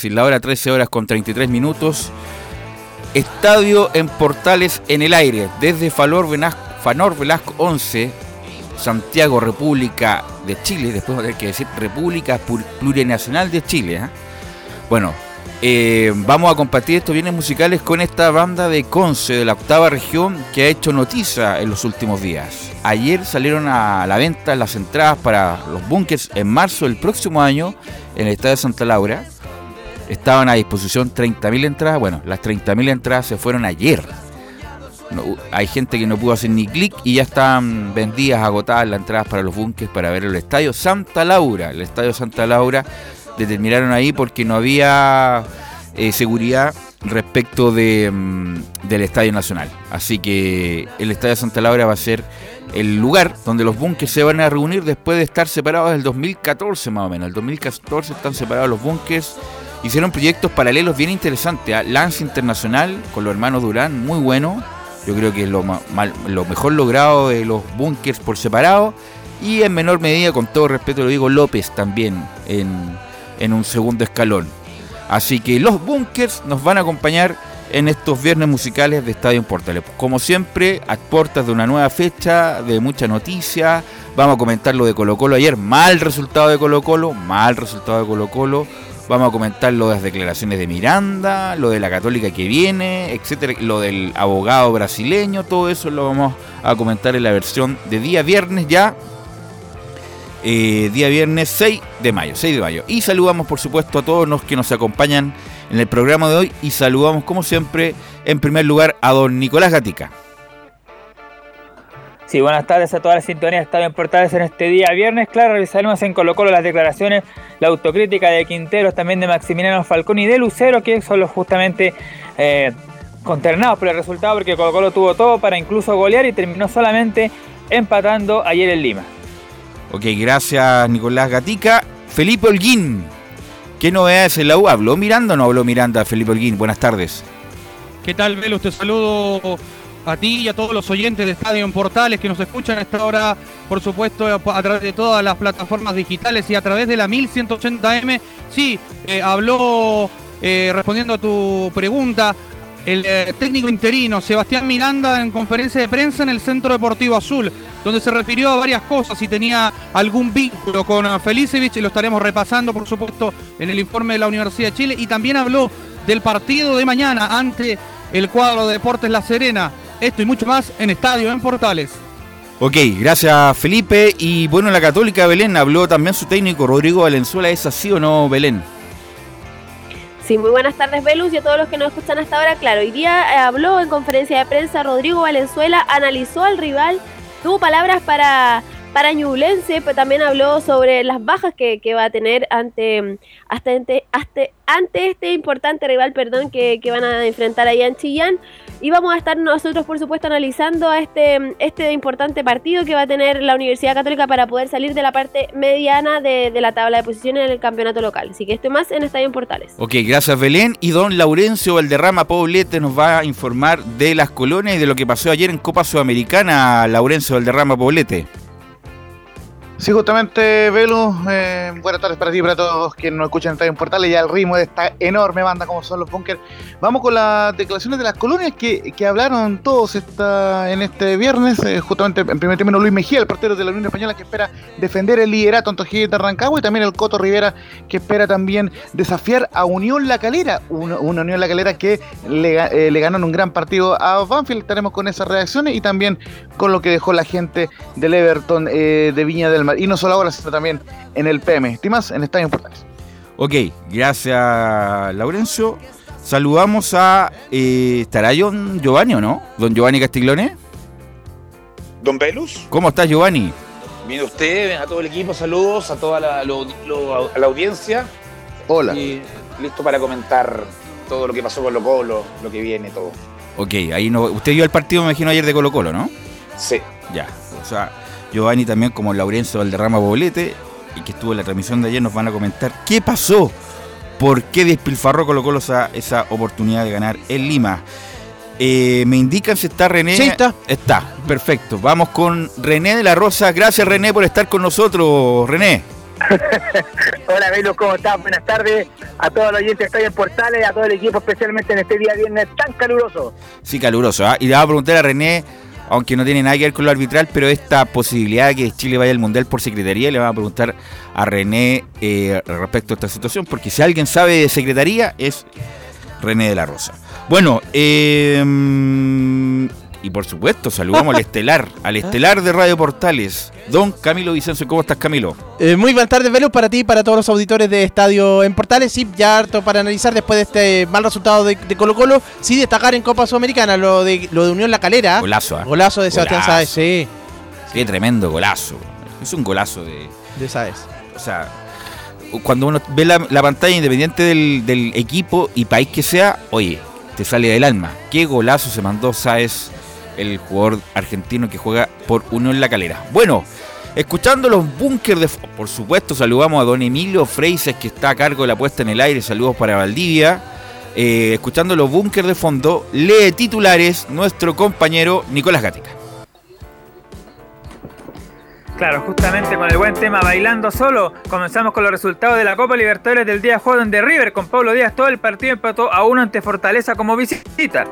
Decir. La hora 13 horas con 33 minutos. Estadio en Portales en el aire. Desde Fanor Velasco 11, Santiago, República de Chile. Después va que decir República Plurinacional de Chile. ¿eh? Bueno, eh, vamos a compartir estos bienes musicales con esta banda de Conce, de la octava región, que ha hecho noticia en los últimos días. Ayer salieron a la venta las entradas para los bunkers en marzo del próximo año en el Estadio Santa Laura. Estaban a disposición 30.000 entradas. Bueno, las 30.000 entradas se fueron ayer. hay gente que no pudo hacer ni clic y ya están vendidas, agotadas las entradas para los bunkers para ver el estadio Santa Laura. El estadio Santa Laura determinaron ahí porque no había eh, seguridad respecto de, mm, del Estadio Nacional. Así que el Estadio Santa Laura va a ser el lugar donde los bunkers se van a reunir después de estar separados del 2014 más o menos. El 2014 están separados los bunkers hicieron proyectos paralelos bien interesantes. ¿ah? Lance Internacional con los hermanos Durán, muy bueno. Yo creo que es lo, mejor logrado de los bunkers por separado. Y en menor medida, con todo respeto lo digo, López también en, en un segundo escalón. Así que los bunkers nos van a acompañar en estos viernes musicales de Estadio Portales. Como siempre, a puertas de una nueva fecha, de mucha noticia. Vamos a comentar lo de Colo Colo ayer. Mal resultado de Colo Colo, mal resultado de Colo Colo. Vamos a comentar lo de las declaraciones de Miranda, lo de la católica que viene, etcétera, lo del abogado brasileño, todo eso lo vamos a comentar en la versión de día viernes ya. Eh, día viernes 6 de mayo, 6 de mayo. Y saludamos por supuesto a todos los que nos acompañan en el programa de hoy y saludamos como siempre en primer lugar a don Nicolás Gatica. Sí, buenas tardes a todas las sintonías Estadio en Portales en este día viernes. Claro, revisaremos en Colo Colo las declaraciones, la autocrítica de Quinteros, también de Maximiliano Falcón y de Lucero, que son los justamente eh, conternados por el resultado, porque Colo Colo tuvo todo para incluso golear y terminó solamente empatando ayer en Lima. Ok, gracias Nicolás Gatica. Felipe Holguín, ¿qué novedades en la U? ¿Habló Miranda o no habló Miranda Felipe Holguín? Buenas tardes. ¿Qué tal, Velo? Te saludo a ti y a todos los oyentes de Estadio en Portales que nos escuchan a esta hora, por supuesto, a través de todas las plataformas digitales y a través de la 1180M. Sí, eh, habló, eh, respondiendo a tu pregunta, el eh, técnico interino Sebastián Miranda en conferencia de prensa en el Centro Deportivo Azul, donde se refirió a varias cosas, si tenía algún vínculo con Felicevich, y lo estaremos repasando, por supuesto, en el informe de la Universidad de Chile, y también habló del partido de mañana ante el cuadro de Deportes La Serena. Esto y mucho más en Estadio en Portales. Ok, gracias Felipe. Y bueno, la Católica Belén habló también su técnico Rodrigo Valenzuela. ¿Es así o no, Belén? Sí, muy buenas tardes, Belus, y a todos los que nos escuchan hasta ahora. Claro, hoy día eh, habló en conferencia de prensa Rodrigo Valenzuela, analizó al rival, tuvo palabras para para Ñublense, pero también habló sobre las bajas que, va a tener ante, hasta ante, este importante rival perdón, que, van a enfrentar allá en Chillán. Y vamos a estar nosotros, por supuesto, analizando este, este importante partido que va a tener la Universidad Católica para poder salir de la parte mediana de, la tabla de posiciones en el campeonato local. Así que esto más en Estadio Portales. Ok, gracias Belén. Y don Laurencio Valderrama Poblete nos va a informar de las colonias y de lo que pasó ayer en Copa Sudamericana. Laurencio Valderrama Poblete. Sí, justamente, Velu, eh, buenas tardes para ti y para todos quienes nos escuchan en Estadio Portales y al ritmo de esta enorme banda como son los Bunkers. Vamos con las declaraciones de las colonias que, hablaron todos esta, en este viernes. Eh, justamente, en primer término, Luis Mejía, el portero de la Unión Española, que espera defender el liderato ante de Rancagua, y también el Coto Rivera, que espera también desafiar a Unión La Calera, una, Unión La Calera que le, eh, le ganó en un gran partido a Banfield. Estaremos con esas reacciones y también con lo que dejó la gente del Everton de Viña del Mar y no solo ahora, sino también en el PM. ¿Estimas? En Estadio Portales. Ok, gracias Laurencio. Saludamos a. Eh, ¿Estará John Giovanni o no? Don Giovanni Castiglione. Don Velus. ¿Cómo estás, Giovanni? Bien, usted, a todo el equipo, saludos, a toda la, la audiencia. Hola. Y listo para comentar todo lo que pasó con Colo Colo, lo que viene, todo. Ok, ahí no. Usted vio el partido, me imagino, ayer de Colo Colo, ¿no? Sí. Ya. O sea, Giovanni también como Laurencio Valderrama Boblete, y que estuvo en la transmisión de ayer, nos van a comentar qué pasó, por qué despilfarró Colo Colo esa, esa oportunidad de ganar en Lima. Eh, me indican si está René. Sí, está. Está, perfecto. Vamos con René de la Rosa. Gracias René por estar con nosotros, René. Hola, Velo, ¿cómo estás? Buenas tardes a todos los oyentes que en Portales, a todo el equipo, especialmente en este día viernes tan caluroso. Sí, caluroso. ¿ah? Y le voy a preguntar a René aunque no tiene nada que ver con lo arbitral, pero esta posibilidad de que Chile vaya al Mundial por secretaría, le vamos a preguntar a René eh, respecto a esta situación, porque si alguien sabe de secretaría es René de la Rosa. Bueno, eh, y por supuesto, saludamos al estelar, al estelar de Radio Portales, don Camilo Vicencio. ¿Cómo estás, Camilo? Eh, muy buenas tardes, Velus, para ti y para todos los auditores de Estadio en Portales. Sí, ya harto para analizar después de este mal resultado de, Colo Colo. Sí, destacar en Copa Sudamericana lo de, lo de Unión La Calera. Golazo, ¿eh? Golazo de Sebastián Sáez, sí. Qué tremendo golazo. Es un golazo de... De Sáez. O sea, cuando uno ve la, pantalla independiente del, del equipo y país que sea, oye, te sale del alma. Qué golazo se mandó Sáez el jugador argentino que juega por Unión La Calera. Bueno, escuchando los bunkers de... Por supuesto, saludamos a don Emilio Freises, que está a cargo de la puesta en el aire. Saludos para Valdivia. Eh, escuchando los bunkers de fondo, lee titulares nuestro compañero Nicolás Gatica. Claro, justamente con el buen tema Bailando Solo, comenzamos con los resultados de la Copa Libertadores del día juego de River con Pablo Díaz todo el partido empató a uno ante Fortaleza como visita.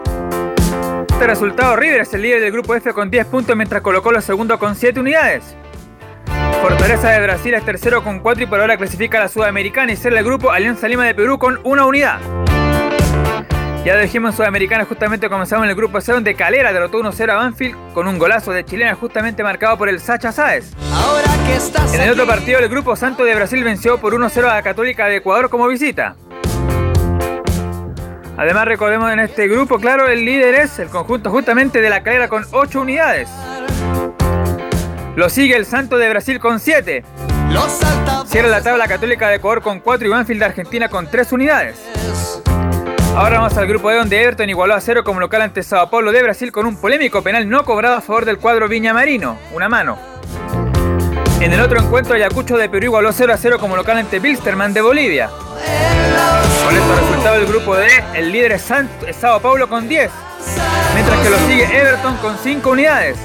Este resultado, River es el líder del grupo F con 10 puntos, mientras colocó los segundo con 7 unidades. Fortaleza de Brasil es tercero con 4 y por ahora clasifica a la Sudamericana y será el grupo Alianza Lima de Perú con una unidad. Ya dijimos en Sudamericana, justamente comenzamos en el grupo C donde Calera derrotó 1-0 a Banfield con un golazo de chilena justamente marcado por el Sacha Sáez. en el otro partido el grupo Santo de Brasil venció por 1-0 a la Católica de Ecuador como visita. Además recordemos en este grupo, claro, el líder es el conjunto justamente de la calera con 8 unidades. Lo sigue el Santo de Brasil con 7. Cierra la tabla católica de Ecuador con 4 y Banfield de Argentina con 3 unidades. Ahora vamos al grupo de donde Everton igualó a 0 como local ante Sao Paulo de Brasil con un polémico penal no cobrado a favor del cuadro Viña Marino, una mano. En el otro encuentro, Ayacucho de Perú igualó 0 a 0 como local ante Bilsterman de Bolivia. Con este resultado del grupo D, el líder es, Sao Paulo con 10. Mientras que lo sigue Everton con 5 unidades.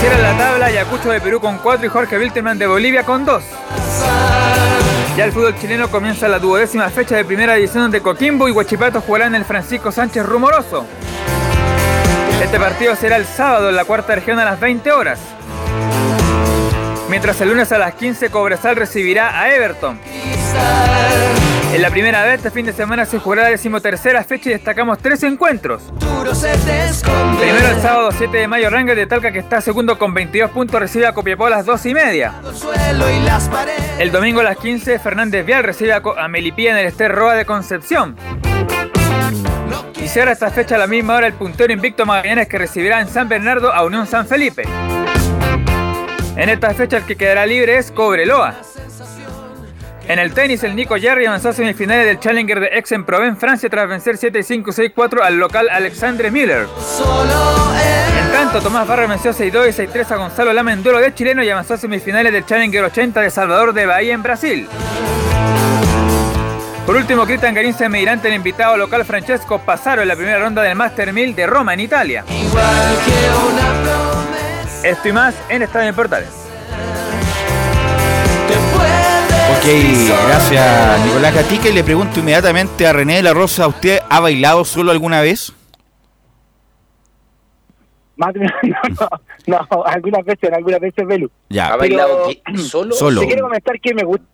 Cierra la tabla Ayacucho de Perú con 4 y Jorge Wilterman de Bolivia con 2. Ya el fútbol chileno comienza la duodécima fecha de primera división donde Coquimbo y Huachipato jugarán el Francisco Sánchez Rumoroso. Este partido será el sábado en la cuarta región a las 20 horas. Mientras el lunes a las 15 Cobresal recibirá a Everton. En la primera vez este fin de semana se jugará la decimotercera fecha y destacamos tres encuentros. Primero el sábado 7 de mayo Rangers de Talca que está segundo con 22 puntos recibe a Copiapó a las 2 y media. El domingo a las 15 Fernández Vial recibe a, Co- a Melipilla en el Ester Roa de Concepción. Y cierra esta fecha a la misma hora el puntero invicto Magallanes que recibirá en San Bernardo a Unión San Felipe. En esta fecha el que quedará libre es Cobreloa. En el tenis, el Nico Jarry avanzó a semifinales del Challenger de Aix-en-Provence, Francia, tras vencer 7-5-6-4 al local Alexandre Miller. En tanto, Tomás Barra venció 6-2 y 6-3 a Gonzalo Lama en duelo de chileno y avanzó a semifinales del Challenger 80 de Salvador de Bahía en Brasil. Por último, Cristian Garín se medirá el invitado local Francesco Passaro en la primera ronda del Master 1000 de Roma, en Italia. Esto y más en Estadio en Portales. Ok, gracias Nicolás Gatica. Y le pregunto inmediatamente a René de la Rosa, ¿usted ha bailado solo alguna vez? Más de- no, no, no, algunas veces, algunas veces, Belu. Ya, ¿Ha bailado solo? Solo. Te quiero comentar que me gusta.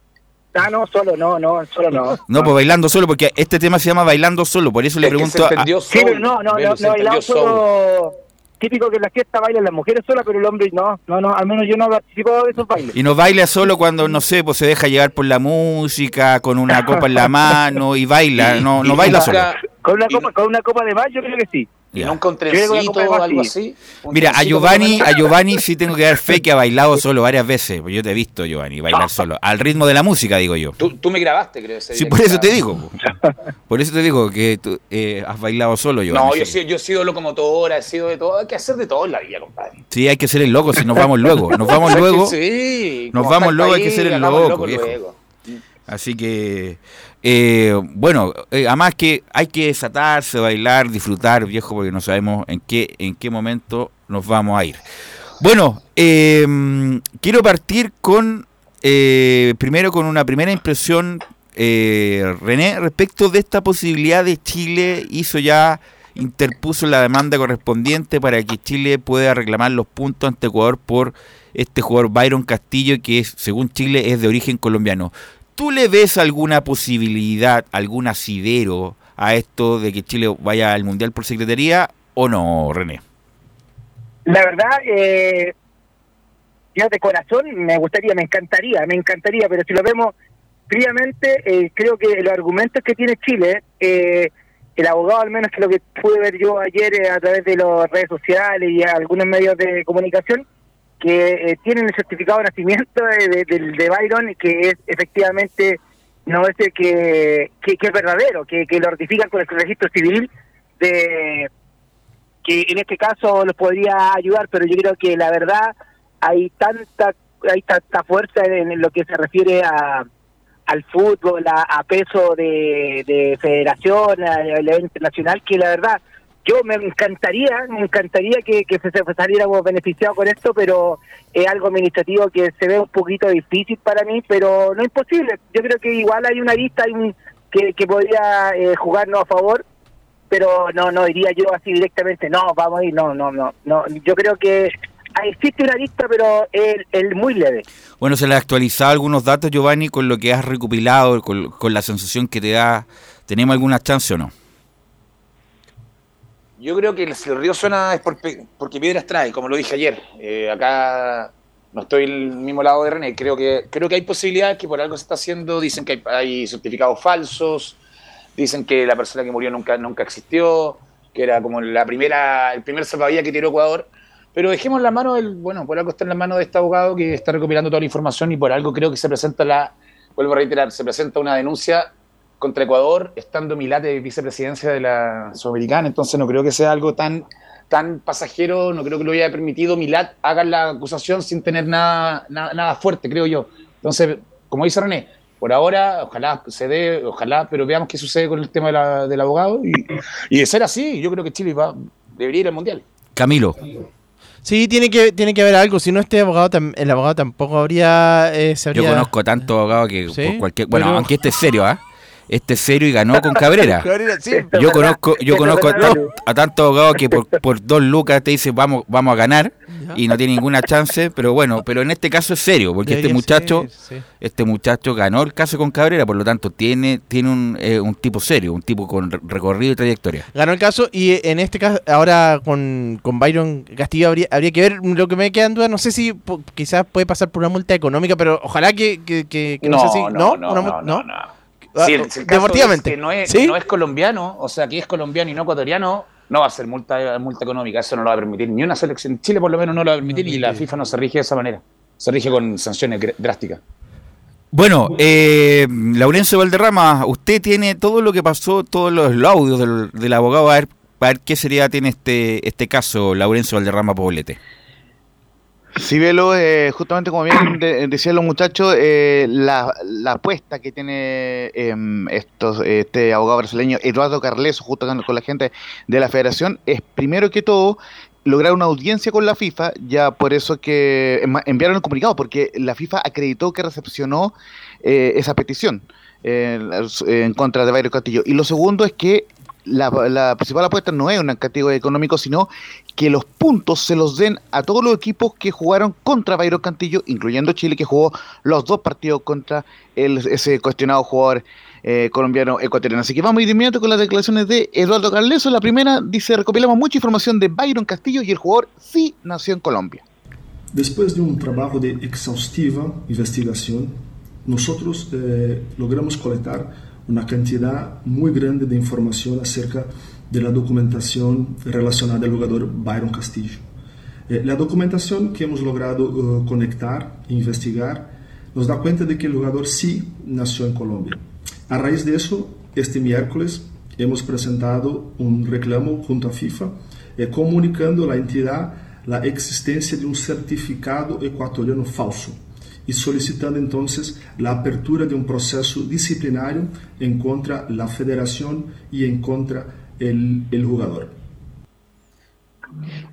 Ah, no, solo, no, no, solo no. No, pues bailando solo, porque este tema se llama Bailando Solo, por eso le Es que pregunto se a- Sí, pero no, no, Belu, no, no, bailado solo. Típico que en la fiesta bailan las mujeres solas, pero el hombre no, no, no, al menos yo no participo de esos bailes. Y no baila solo cuando, no sé, pues se deja llevar por la música, con una copa en la mano y baila, no, no baila solo. Con una copa, con una copa de más, yo creo que sí. Y Ya. nunca un trencito o algo así. Mira, a Giovanni, a Giovanni sí tengo que dar fe que ha bailado solo varias veces. Yo te he visto, Giovanni, bailar solo. Al ritmo de la música, digo yo. Tú, tú me grabaste, creo. ese Sí, por eso te digo. po. Por eso te digo que tú eh, has bailado solo, Giovanni. No, yo, he sí. sido- yo he sido locomotora, he sido de todo. Hay que hacer de todo en la vida, compadre. Sí, hay que ser el loco si nos vamos luego. Nos vamos luego. Sí, Nos vamos luego, hay que ser el loco, viejo. luego. Así que, eh, bueno, eh, además que hay que desatarse, bailar, disfrutar, viejo, porque no sabemos en qué, en qué momento nos vamos a ir. Bueno, eh, quiero partir con, eh, primero con una primera impresión, eh, René, respecto de esta posibilidad de Chile, hizo ya, interpuso la demanda correspondiente para que Chile pueda reclamar los puntos ante Ecuador por este jugador Byron Castillo, que es, según Chile es de origen colombiano. ¿Tú le ves alguna posibilidad, algún asidero a esto de que Chile vaya al Mundial por secretaría o no, René? La verdad, eh, yo de corazón me gustaría, me encantaría, me encantaría, pero si lo vemos fríamente, eh, creo que los argumentos que tiene Chile, eh, el abogado al menos que lo que pude ver yo ayer eh, a través de las redes sociales y algunos medios de comunicación, que eh, tienen el certificado de nacimiento de, de, de- Byron, que es efectivamente no es que, que, es verdadero, que, lo ratifican con el registro civil de que en este caso los podría ayudar, pero yo creo que la verdad hay tanta hay tanta fuerza en lo que se refiere a al fútbol, a, a peso de, de federación, a nivel internacional, que la verdad yo me encantaría, me encantaría que, se, saliéramos beneficiados con esto, pero es algo administrativo que se ve un poquito difícil para mí, pero no imposible. Yo creo que igual hay una lista hay un, que, que podría eh, jugarnos a favor, pero no no diría yo así directamente no vamos a ir no no no no yo creo que existe una lista pero es, es muy leve Bueno, se le ha actualizado algunos datos, Giovanni, con lo que has recopilado, con la sensación que te da. ¿Tenemos alguna chance o no? Yo creo que si el río suena es por porque piedras trae, como lo dije ayer. Eh, acá no estoy el mismo lado de René. Creo que creo que hay posibilidades que por algo se está haciendo. Dicen que hay, hay certificados falsos. Dicen que la persona que murió nunca nunca existió. Que era como la primera el primer salvavidas que tiró Ecuador. Pero dejemos la mano del bueno por algo está en la mano de este abogado que está recopilando toda la información y por algo creo que se presenta la vuelvo a reiterar se presenta una denuncia contra Ecuador, estando Milate de vicepresidencia de la Sudamericana, entonces no creo que sea algo tan, tan pasajero, no creo que lo haya permitido Milat haga la acusación sin tener nada, nada, nada fuerte, creo yo. Entonces, como dice René, Por ahora, ojalá se dé, ojalá, pero veamos qué sucede con el tema de la- del abogado. Y, y de ser así, yo creo que Chile va, debería ir al Mundial. Camilo. Sí, tiene que, tiene que haber algo. Si no, este abogado, el abogado tampoco habría. eh, se Yo conozco tanto abogado que ¿Sí? por cualquier. Bueno, Pero- aunque este es serio, ¿ah? Este es serio y ganó con Cabrera. Cabrera, sí. Esto es Yo conozco, yo esto es conozco a, tantos abogados que por, por dos lucas te dicen vamos, vamos a ganar y no tiene ninguna chance, pero bueno, pero en este caso es serio, porque este muchacho, ser, sí. este muchacho ganó el caso con Cabrera, por lo tanto tiene, tiene un, eh, un tipo serio, un tipo con re- recorrido y trayectoria. Ganó el caso y eh, en este caso, ahora con, con Byron Castillo habría, habría que ver lo que me queda en duda. No sé si po- quizás puede pasar por una multa económica, pero ojalá que, que, que- que no, sé si. no, no, mul- no, no. Ah, Si el, si el deportivamente. es que no es, ¿Sí? que no es colombiano, o sea, que es colombiano y no ecuatoriano, no va a ser multa, multa económica. Eso no lo va a permitir ni una selección. Chile, por lo menos, no lo va a permitir y la FIFA no se rige de esa manera. Se rige con sanciones drásticas. Bueno, eh, Laurencio Valderrama, usted tiene todo lo que pasó, todos los, los audios del, del abogado, a ver, a ver qué seriedad tiene este, este caso, Laurencio Valderrama Poblete. Sí, Velo, eh, justamente como bien de- decían los muchachos, eh, la, la apuesta que tiene em, estos, este abogado brasileño Eduardo Carleso, justo con, con la gente de la federación, es primero que todo lograr una audiencia con la FIFA, ya por eso que enviaron el comunicado, porque la FIFA acreditó que recepcionó eh, esa petición eh, en contra de Bayro Castillo. Y lo segundo es que la, la principal apuesta no es un castigo económico, sino que los puntos se los den a todos los equipos que jugaron contra Bayro Cantillo, incluyendo Chile, que jugó los dos partidos contra ese cuestionado jugador eh, colombiano ecuatoriano. Así que vamos a de inmediato con las declaraciones de Eduardo Carleso. La primera dice, recopilamos mucha información de Byron Castillo y el jugador sí nació en Colombia. Después de un trabajo de exhaustiva investigación, nosotros eh, logramos colectar una cantidad muy grande de información acerca de la documentación relacionada al jugador Byron Castillo. Eh, la documentación que hemos logrado eh, conectar e investigar nos da cuenta de que el jugador sí nació en Colombia. A raíz de eso, este miércoles hemos presentado un reclamo junto a FIFA eh, comunicando a la entidad la existencia de un certificado ecuatoriano falso y solicitando entonces la apertura de un proceso disciplinario en contra la federación y en contra el, el jugador.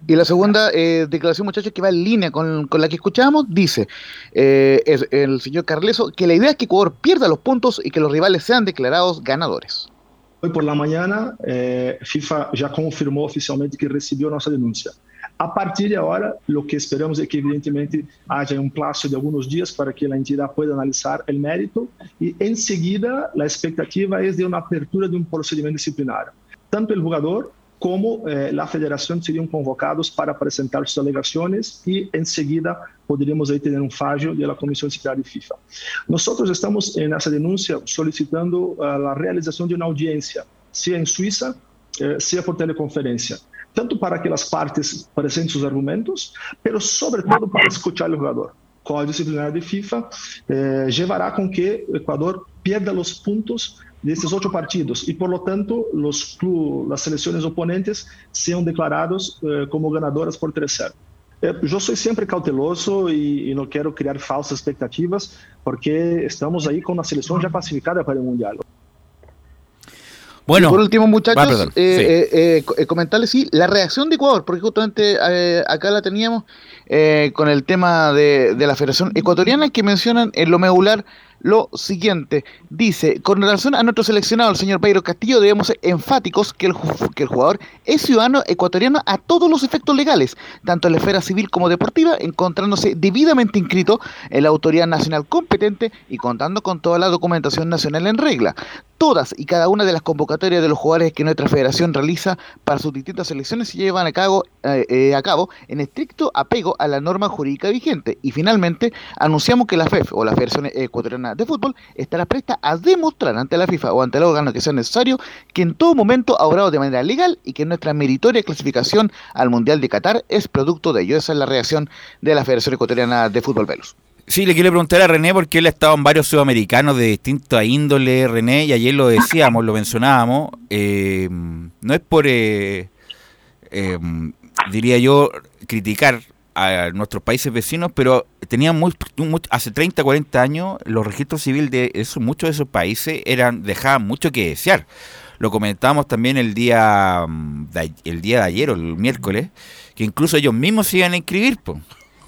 Y la segunda eh, declaración, muchachos, que va en línea con, con la que escuchábamos, dice eh, es el señor Carleso que la idea es que Ecuador pierda los puntos y que los rivales sean declarados ganadores. Hoy por la mañana, eh, FIFA ya confirmó oficialmente que recibió nuestra denuncia. A partir de ahora, lo que esperamos es que evidentemente haya un plazo de algunos días para que la entidad pueda analizar el mérito y enseguida la expectativa es de una apertura de un procedimiento disciplinario. Tanto el jugador como eh, la federación serían convocados para presentar sus alegaciones y enseguida podríamos ahí tener un fallo de la Comisión de FIFA. Nosotros estamos en esa denuncia solicitando uh, la realización de una audiencia, sea en Suiza, eh, por teleconferencia, tanto para que las partes presenten sus argumentos, pero sobre todo para escuchar al jugador. Código Disciplinar de FIFA eh, llevará con que Ecuador pierda los puntos de estos ocho partidos y por lo tanto los las selecciones oponentes sean declarados eh, como ganadoras por 3-0. Eh, yo soy siempre cauteloso y, y, no quiero crear falsas expectativas porque estamos ahí con una selección ya clasificada para el Mundial. Bueno, y por último, muchachos, ah, eh, sí. eh, eh, comentarles sí, la reacción de Ecuador, porque justamente eh, acá la teníamos eh, con el tema de, de, la Federación Ecuatoriana que mencionan en lo medular lo siguiente. Dice, con relación a nuestro seleccionado, el señor Pedro Castillo, debemos ser enfáticos que el, que el jugador es ciudadano ecuatoriano a todos los efectos legales, tanto en la esfera civil como deportiva, encontrándose debidamente inscrito en la autoridad nacional competente y contando con toda la documentación nacional en regla. Todas y cada una de las convocatorias de los jugadores que nuestra federación realiza para sus distintas selecciones se llevan a cabo, eh, eh, a cabo en estricto apego a la norma jurídica vigente. Y finalmente, anunciamos que la FEF o la Federación Ecuatoriana de Fútbol estará presta a demostrar ante la FIFA o ante el órgano que sea necesario que en todo momento ha obrado de manera legal y que nuestra meritoria clasificación al Mundial de Qatar es producto de ello. Esa es la reacción de la Federación Ecuatoriana de Fútbol Velus. Sí, le quiero preguntar a René porque él ha estado en varios sudamericanos de distinta índole, René, y ayer lo decíamos, lo mencionábamos. Eh, no es por, eh, eh, diría yo, criticar a nuestros países vecinos, pero tenían muy, hace 30, 40 años los registros civiles de esos, muchos de esos países eran dejaban mucho que desear. Lo comentábamos también el día mm, el día de ayer o el miércoles, que incluso ellos mismos se iban a inscribir, po.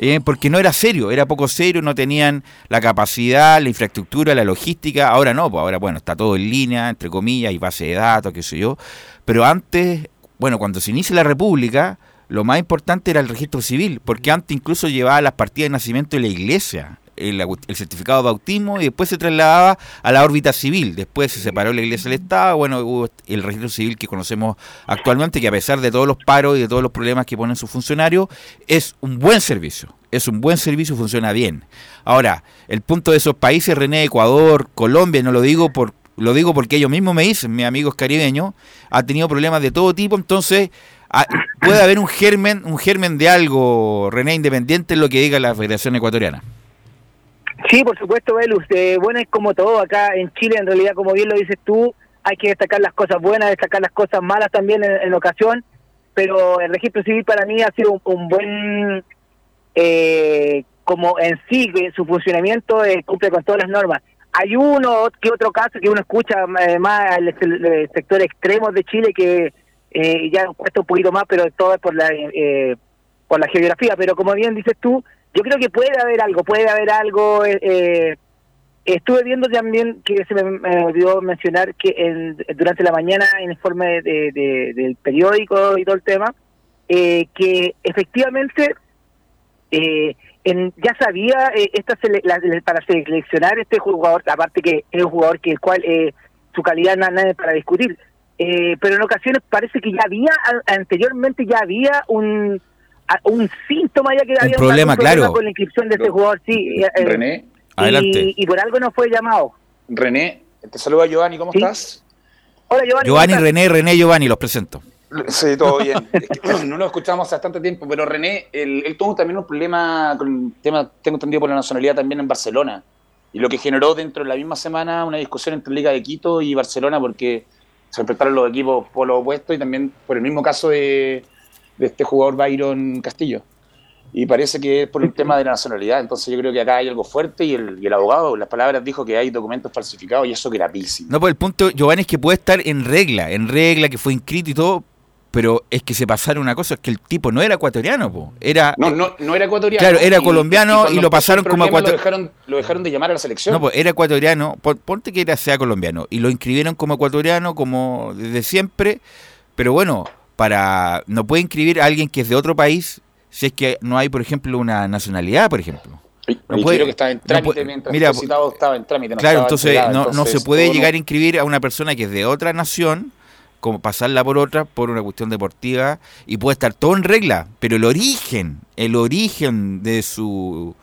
Eh, porque no era serio, era poco serio, no tenían la capacidad, la infraestructura, la logística. Ahora no, pues ahora bueno, está todo en línea, entre comillas, hay base de datos, qué sé yo. Pero antes, bueno, cuando se inicia la República, lo más importante era el registro civil, porque antes incluso llevaba las partidas de nacimiento de la iglesia, el, certificado de bautismo, y después se trasladaba a la órbita civil. Después se separó la iglesia del Estado, bueno, hubo el registro civil que conocemos actualmente, que a pesar de todos los paros y de todos los problemas que ponen sus funcionarios, es un buen servicio. Es un buen servicio, funciona bien. Ahora, el punto de esos países, René, Ecuador, Colombia, no lo digo por lo digo porque ellos mismos me dicen, mis amigos caribeños, ha tenido problemas de todo tipo, entonces ah, puede haber un germen, un germen de algo, René, independiente en lo que diga la Federación Ecuatoriana. Sí, por supuesto, Velus. Eh, bueno, es como todo acá en Chile, en realidad, como bien lo dices tú, hay que destacar las cosas buenas, destacar las cosas malas también en, ocasión, pero el registro civil para mí ha sido un, buen, eh, como en sí, que su funcionamiento eh, cumple con todas las normas. Hay uno que otro caso que uno escucha eh, más el sector extremo de Chile que eh, ya cuesta un poquito más, pero todo es por la, eh, por la geografía. Pero como bien dices tú, yo creo que puede haber algo, puede haber algo. eh, eh, estuve viendo también que se me, me olvidó mencionar que en- durante la mañana en informe de, de- del periódico y todo el tema, eh, que efectivamente eh, en, ya sabía eh, esta sele- la- para seleccionar este jugador, aparte que es un jugador que el cual eh, su calidad hay nada para discutir, pero en ocasiones parece que ya había anteriormente ya había un un síntoma ya que había problema, claro. con la inscripción de este jugador, sí. eh, eh, René, y- Adelante. Y, por algo no fue llamado. René, te saluda Giovanni, ¿cómo Sí. estás? Hola, Giovanni. Giovanni. René, René, Giovanni, los presento. Sí, todo bien. Es que no lo escuchamos hace bastante tiempo, pero René, él, él tuvo también un problema con el tema, tengo entendido, por la nacionalidad también en Barcelona. Y lo que generó dentro de la misma semana una discusión entre Liga de Quito y Barcelona porque se enfrentaron los equipos por lo opuesto y también por el mismo caso de, de este jugador Byron Castillo. Y parece que es por el tema de la nacionalidad. Entonces yo creo que acá hay algo fuerte y el, y el abogado, las palabras, dijo que hay documentos falsificados y eso gravísimo. No, pues el punto, Giovanni, es que puede estar en regla, en regla, que fue inscrito y todo, pero es que se pasaron una cosa, es que el tipo no era ecuatoriano, po. era... No, no, no era ecuatoriano. Claro, era colombiano y lo pasaron como problema, ecuator- Lo dejaron, lo dejaron de llamar a la selección. No, pues era ecuatoriano, pon- ponte que era sea colombiano, y lo inscribieron como ecuatoriano, como desde siempre, pero bueno, para no puede inscribir a alguien que es de otro país si es que no hay, por ejemplo, una nacionalidad, por ejemplo. No y puede- creo que estaba en no trámite puede- mientras mira, citado, estaba en trámite. no Claro, entonces no, no se puede llegar a inscribir a una persona que es de otra nación, como pasarla por otra, por una cuestión deportiva, y puede estar todo en regla, pero el origen, el origen de su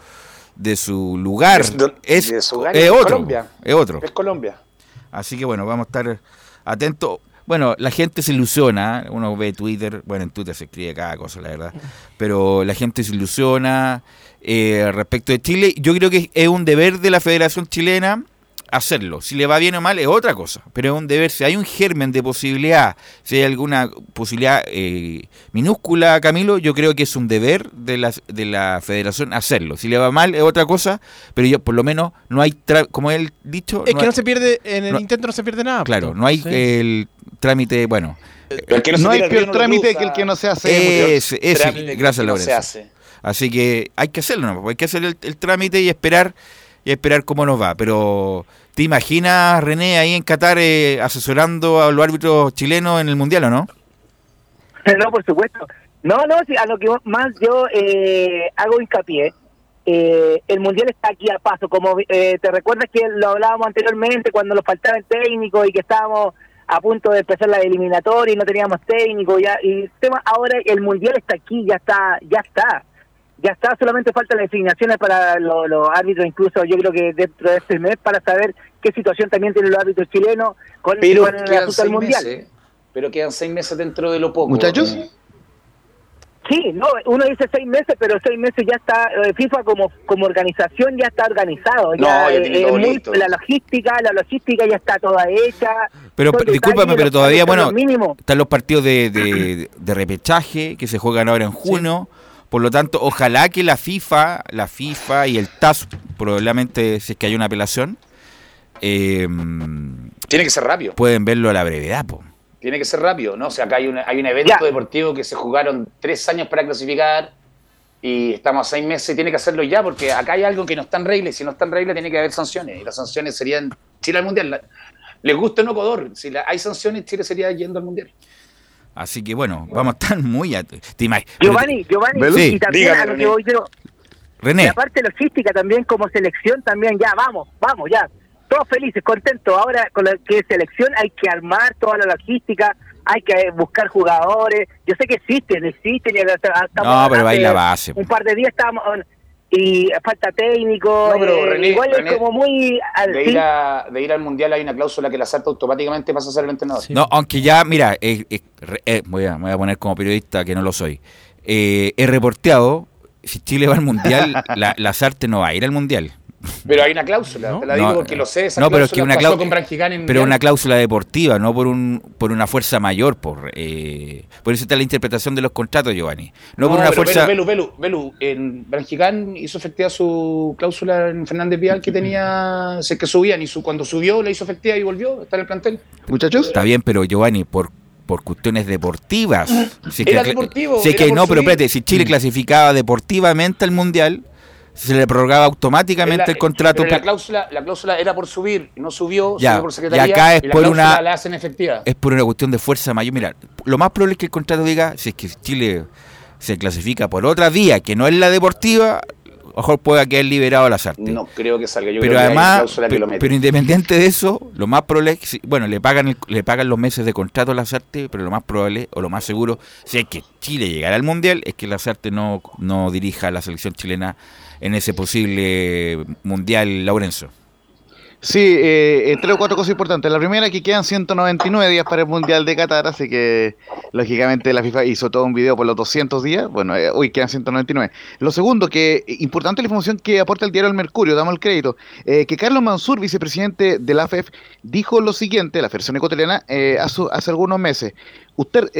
de su lugar Es de- es, de su hogar es es otro, Colombia. es otro. Es Colombia. Así que bueno, vamos a estar atentos. Bueno, la gente se ilusiona, uno ve Twitter, bueno, en Twitter se escribe cada cosa, la verdad, pero la gente se ilusiona eh, respecto de Chile. Yo creo que es un deber de la Federación Chilena hacerlo. Si le va bien o mal es otra cosa, pero es un deber. Si hay un germen de posibilidad, si hay alguna posibilidad eh, minúscula, Camilo, yo creo que es un deber de la, de la Federación hacerlo. Si le va mal es otra cosa, pero yo por lo menos no hay, tra- como él dicho, Es no que hay- no se pierde, en el no- intento no se pierde nada. Claro, pues. no hay Sí. el trámite, bueno, El que se No hay tira al peor no trámite cruza. que el que no se hace. ese, ese, Trámite que gracias no Lorenzo. Así que hay que hacerlo, ¿no? hay que hacer el, el trámite y esperar y esperar cómo nos va. Pero ¿te imaginas, René, ahí en Qatar eh, asesorando a los árbitros chilenos en el Mundial o no? No, por supuesto. No, no, sí, a lo que más yo eh, hago hincapié, eh, el Mundial está aquí a paso. Como eh, te recuerdas que lo hablábamos anteriormente cuando nos faltaba el técnico y que estábamos a punto de empezar la eliminatoria y no teníamos técnico. ya Y tema ahora el Mundial está aquí, ya está, ya está. Ya está, solamente faltan las designaciones para lo- los árbitros, incluso yo creo que dentro de este mes, para saber qué situación también tienen los árbitros chilenos con, Pero con el asunto del Mundial. meses. Pero quedan seis meses dentro de lo poco. Muchachos. Sí, no, uno dice seis meses, pero seis meses ya está, eh, FIFA como como organización ya está organizado. No, Ya, ya tiene eh, todo muy- listo. la logística, la logística ya está toda hecha. Pero discúlpame, pero todavía, bueno, mínimos. están los partidos de, de, de repechaje que se juegan ahora en junio. Por lo tanto, ojalá que la FIFA, la FIFA y el TAS, probablemente si es que hay una apelación, eh, Tiene que ser rápido. pueden verlo a la brevedad. po. Tiene que ser rápido, ¿no? O sea, acá hay, una- hay un evento Ya. deportivo que se jugaron tres años para clasificar y estamos a seis meses y tiene que hacerlo ya porque acá hay algo que no está en regla y si no está en regla tiene que haber sanciones y las sanciones serían Chile al Mundial. La- ¿Les gusta o no Ecuador? Si la- hay sanciones, Chile sería yendo al Mundial. Así que bueno, vamos a estar muy atentos. Giovanni, Giovanni, y también Dígame, a lo que voy yo, René, la parte logística también como selección también, ya vamos, vamos, ya. Todos felices, contentos. Ahora con la que es selección hay que armar toda la logística, hay que buscar jugadores. Yo sé que existen, existen. y hasta- No, pero ahí la base, Un par de días estábamos y falta técnico. No, pero eh, René, igual René, es como muy al De ir, a- de ir al Mundial hay una cláusula que la salta automáticamente pasa a ser el entrenador. no, aunque ya, mira, eh, eh, eh, voy, a, me voy a poner como periodista que no lo soy. Eh, he reporteado, si Chile va al Mundial, la, la Sarte no va a ir al Mundial. Pero hay una cláusula, te la digo No, porque lo sé. Esa no, pero es que una cláusula, pero una cláusula deportiva, no por un por una fuerza mayor, por eh, por eso está la interpretación de los contratos, Giovanni. No, por una pero fuerza. Belu, Belu, Belu, en Branquigán hizo efectiva su cláusula en Fernández Vial que tenía, sé que subían y su, cuando subió la hizo efectiva y volvió, está en el plantel. Muchachos, Está bien, pero Giovanni, por por cuestiones deportivas. Si es Era que, deportivo, si es que por no, pero subir. espérate, si Chile clasificaba deportivamente al mundial, se le prorrogaba automáticamente La- el contrato. pero la cláusula, la cláusula era por subir, no subió, Ya, subió por secretaría. y acá es la por una- la hacen efectiva. es por una cuestión de fuerza mayor. Mira, lo más probable es que el contrato diga, si es que Chile se clasifica por otra vía que no es la deportiva, a lo mejor pueda quedar liberado a las artes. No creo que salga. Yo pero creo que hay una además, cláusula que lo pero independiente de eso, lo más probable es que, bueno, le pagan el- le pagan los meses de contrato a las artes, pero lo más probable o lo más seguro, si es que Chile llegara al mundial, es que las artes no, no dirija a la selección chilena en ese posible mundial, Laurenzo. Sí, eh, tres o cuatro cosas importantes. La primera, que quedan 199 días para el Mundial de Qatar, así que lógicamente la FIFA hizo todo un video por los 200 días. Bueno, eh, hoy quedan 199. Lo segundo, que importante la información que aporta el diario El Mercurio, damos el crédito, eh, que Carlos Mansur, vicepresidente de la AFEF, dijo lo siguiente, la versión ecuatoriana, eh, hace, hace algunos meses. Usted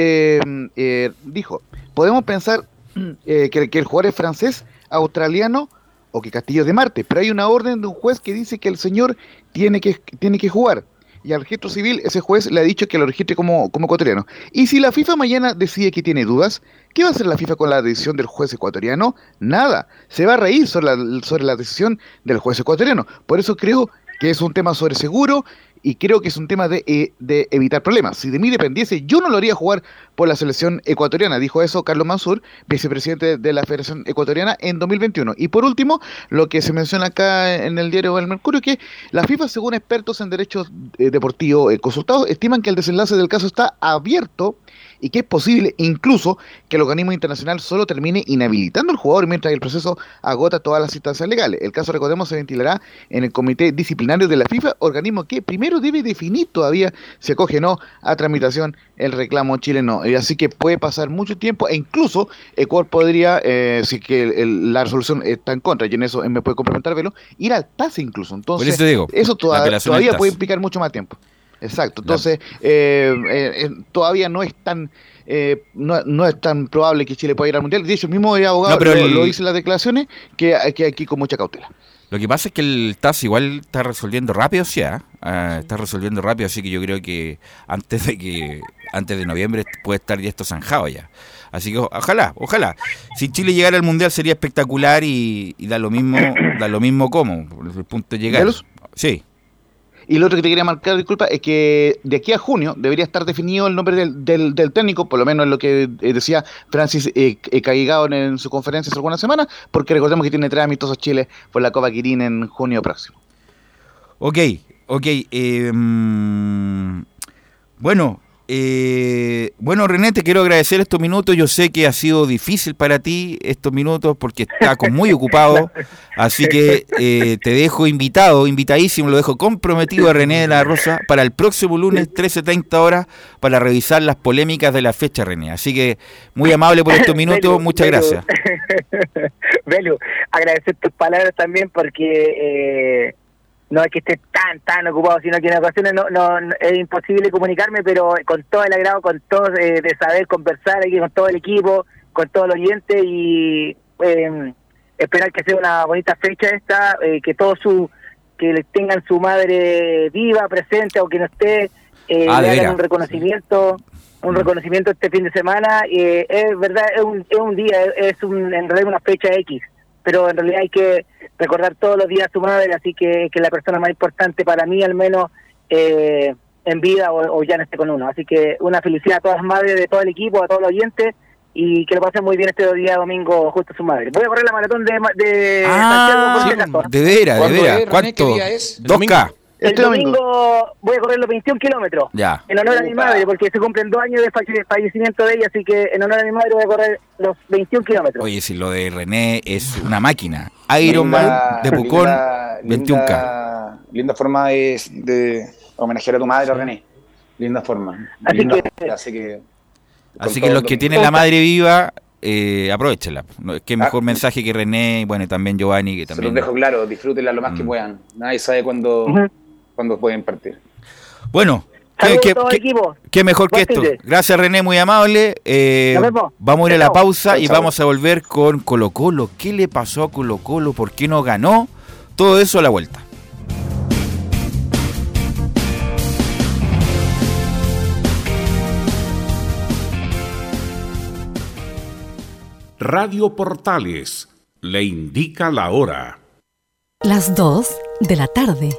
dijo, podemos pensar que, que el jugador es francés, australiano o que Castillo de Marte, pero hay una orden de un juez que dice que el señor tiene que, tiene que jugar. Y al registro civil ese juez le ha dicho que lo registre como, como ecuatoriano. Y si la FIFA mañana decide que tiene dudas, ¿qué va a hacer la FIFA con la decisión del juez ecuatoriano? Nada. Se va a reír sobre la, sobre la decisión del juez ecuatoriano. Por eso creo que es un tema sobre seguro y creo que es un tema de, eh, de evitar problemas. Si de mí dependiese, yo no lo haría jugar por la selección ecuatoriana, dijo eso Carlos Mansur, vicepresidente de la Federación Ecuatoriana en 2021. Y por último, lo que se menciona acá en el diario El Mercurio, que la FIFA, según expertos en derechos eh, deportivos eh, consultados, estiman que el desenlace del caso está abierto y que es posible incluso que el organismo internacional solo termine inhabilitando al jugador mientras el proceso agota todas las instancias legales. El caso, recordemos, se ventilará en el Comité Disciplinario de la FIFA, organismo que primero debe definir todavía si acoge o no a tramitación el reclamo chileno. Así que puede pasar mucho tiempo e incluso Ecuador podría, eh, si que el- el- la resolución está en contra, y en eso eh, me puede complementar Velo, ir al TAS incluso. Entonces, eso digo, eso toda- todavía puede implicar mucho más tiempo. Exacto, entonces eh, eh, eh, todavía no es tan eh, no, no es tan probable que Chile pueda ir al mundial. De hecho, el mismo abogado No, pero lo, el- lo dice en las declaraciones que hay que aquí con mucha cautela. Lo que pasa es que el TAS igual está resolviendo rápido, sí, ¿ah? Ah, está resolviendo rápido, así que yo creo que antes de que antes de noviembre puede estar ya esto zanjado ya. Así que o- ojalá, ojalá. Si Chile llegara al mundial sería espectacular y, y da lo mismo, da lo mismo como, por el punto de llegar. ¿Velos? Sí. Y lo otro que te quería marcar, disculpa, es que de aquí a junio debería estar definido el nombre del, del, técnico, por lo menos lo que eh, decía Francis eh, eh, en, su conferencia hace algunas semanas, porque recordemos que tiene tres amistosos Chile por la Copa Quirín en junio próximo. Ok, ok. mm, bueno, eh, bueno, René, te quiero agradecer estos minutos. Yo sé que ha sido difícil para ti estos minutos porque está con muy ocupado. Así que eh, te dejo invitado, invitadísimo, lo dejo comprometido a René de la Rosa para el próximo lunes, 13.30 horas, para revisar las polémicas de la fecha, René. Así que muy amable por estos minutos. Belu, Muchas Belu. gracias. Belu, agradecer tus palabras también porque eh, no es que esté tan, tan ocupado, sino que en ocasiones no, no, no- es imposible comunicarme, pero con todo el agrado, con todo eh, de saber conversar aquí con todo el equipo, con todos los oyentes y eh, esperar que sea una bonita fecha esta, eh, que todos su que tengan su madre viva, presente o que no esté, eh, Ah, le hagan veras. un reconocimiento, un reconocimiento este fin de semana. Eh, es verdad, es un, es un día, es un, en realidad una fecha X, pero en realidad hay que recordar todos los días a su madre, así que que es la persona más importante para mí al menos eh, en vida o, o ya no esté con uno. Así que una felicidad a todas las madres de todo el equipo, a todos los oyentes y que lo pasen muy bien este día domingo justo a su madre. Voy a correr la maratón de, ma- de Santiago por si acaso. De veras, de ¿Cuándo veras. ¿Cuánto? ¿Qué día es? 2K. El Este domingo, domingo. voy a correr los 21 kilómetros. Ya. En honor a mi madre, porque se cumplen dos años de falle- fallecimiento de ella, así que en honor a mi madre voy a correr los 21 kilómetros. Oye, si lo de René es una máquina. Ironman de Pucón, linda- 21K. Linda, forma de, de homenajear a tu madre, René. Linda forma. Así Linda- que- así que, Así que los lo- que tienen la madre viva, eh, aprovechenla. Qué mejor Ah. mensaje que René, bueno, y también Giovanni, que Se los también. dejo claro, disfrútenla lo más que Mm. puedan. Nadie sabe cuándo. Cuándo pueden partir. Bueno, ¿qué, mejor que esto? Gracias René, muy amable. Eh, Nos vemos. vamos a ir a la pausa y vamos a volver con Colo Colo. ¿Qué le pasó a Colo Colo? ¿Por qué no ganó? Todo eso a la vuelta. Radio Portales le indica la hora. Las 2 de la tarde.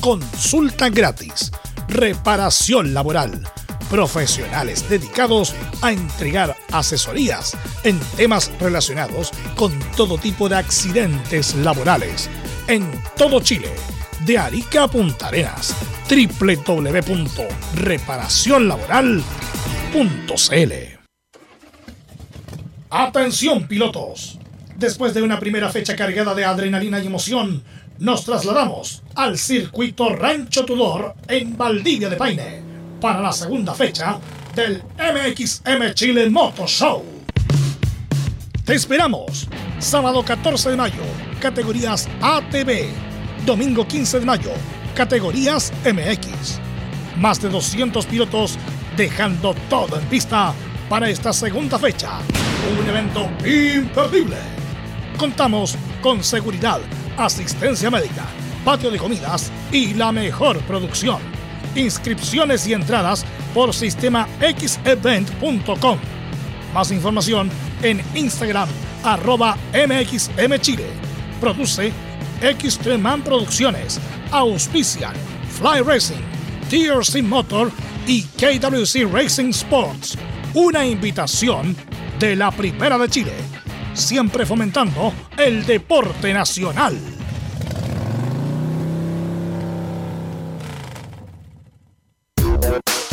Consulta gratis. Reparación laboral. Profesionales dedicados a entregar asesorías en temas relacionados con todo tipo de accidentes laborales. En todo Chile. De Arica a Punta Arenas. Atención pilotos. Después de una primera fecha cargada de adrenalina y emoción, nos trasladamos al circuito Rancho Tudor en Valdivia de Paine para la segunda fecha del MXM Chile Moto Show. Te esperamos. Sábado 14 de mayo, categorías ATV. Domingo 15 de mayo, categorías MX. Más de 200 pilotos dejando todo en pista para esta segunda fecha. Un evento imperdible. Contamos con seguridad, asistencia médica, patio de comidas y la mejor producción. Inscripciones y entradas por sistema xevent.com. Más información en Instagram arroba mxmchile. Produce Xtreman Producciones. Auspician Fly Racing, TRC Motor y KWC Racing Sports. Una invitación de la Primera de Chile. Siempre fomentando el deporte nacional.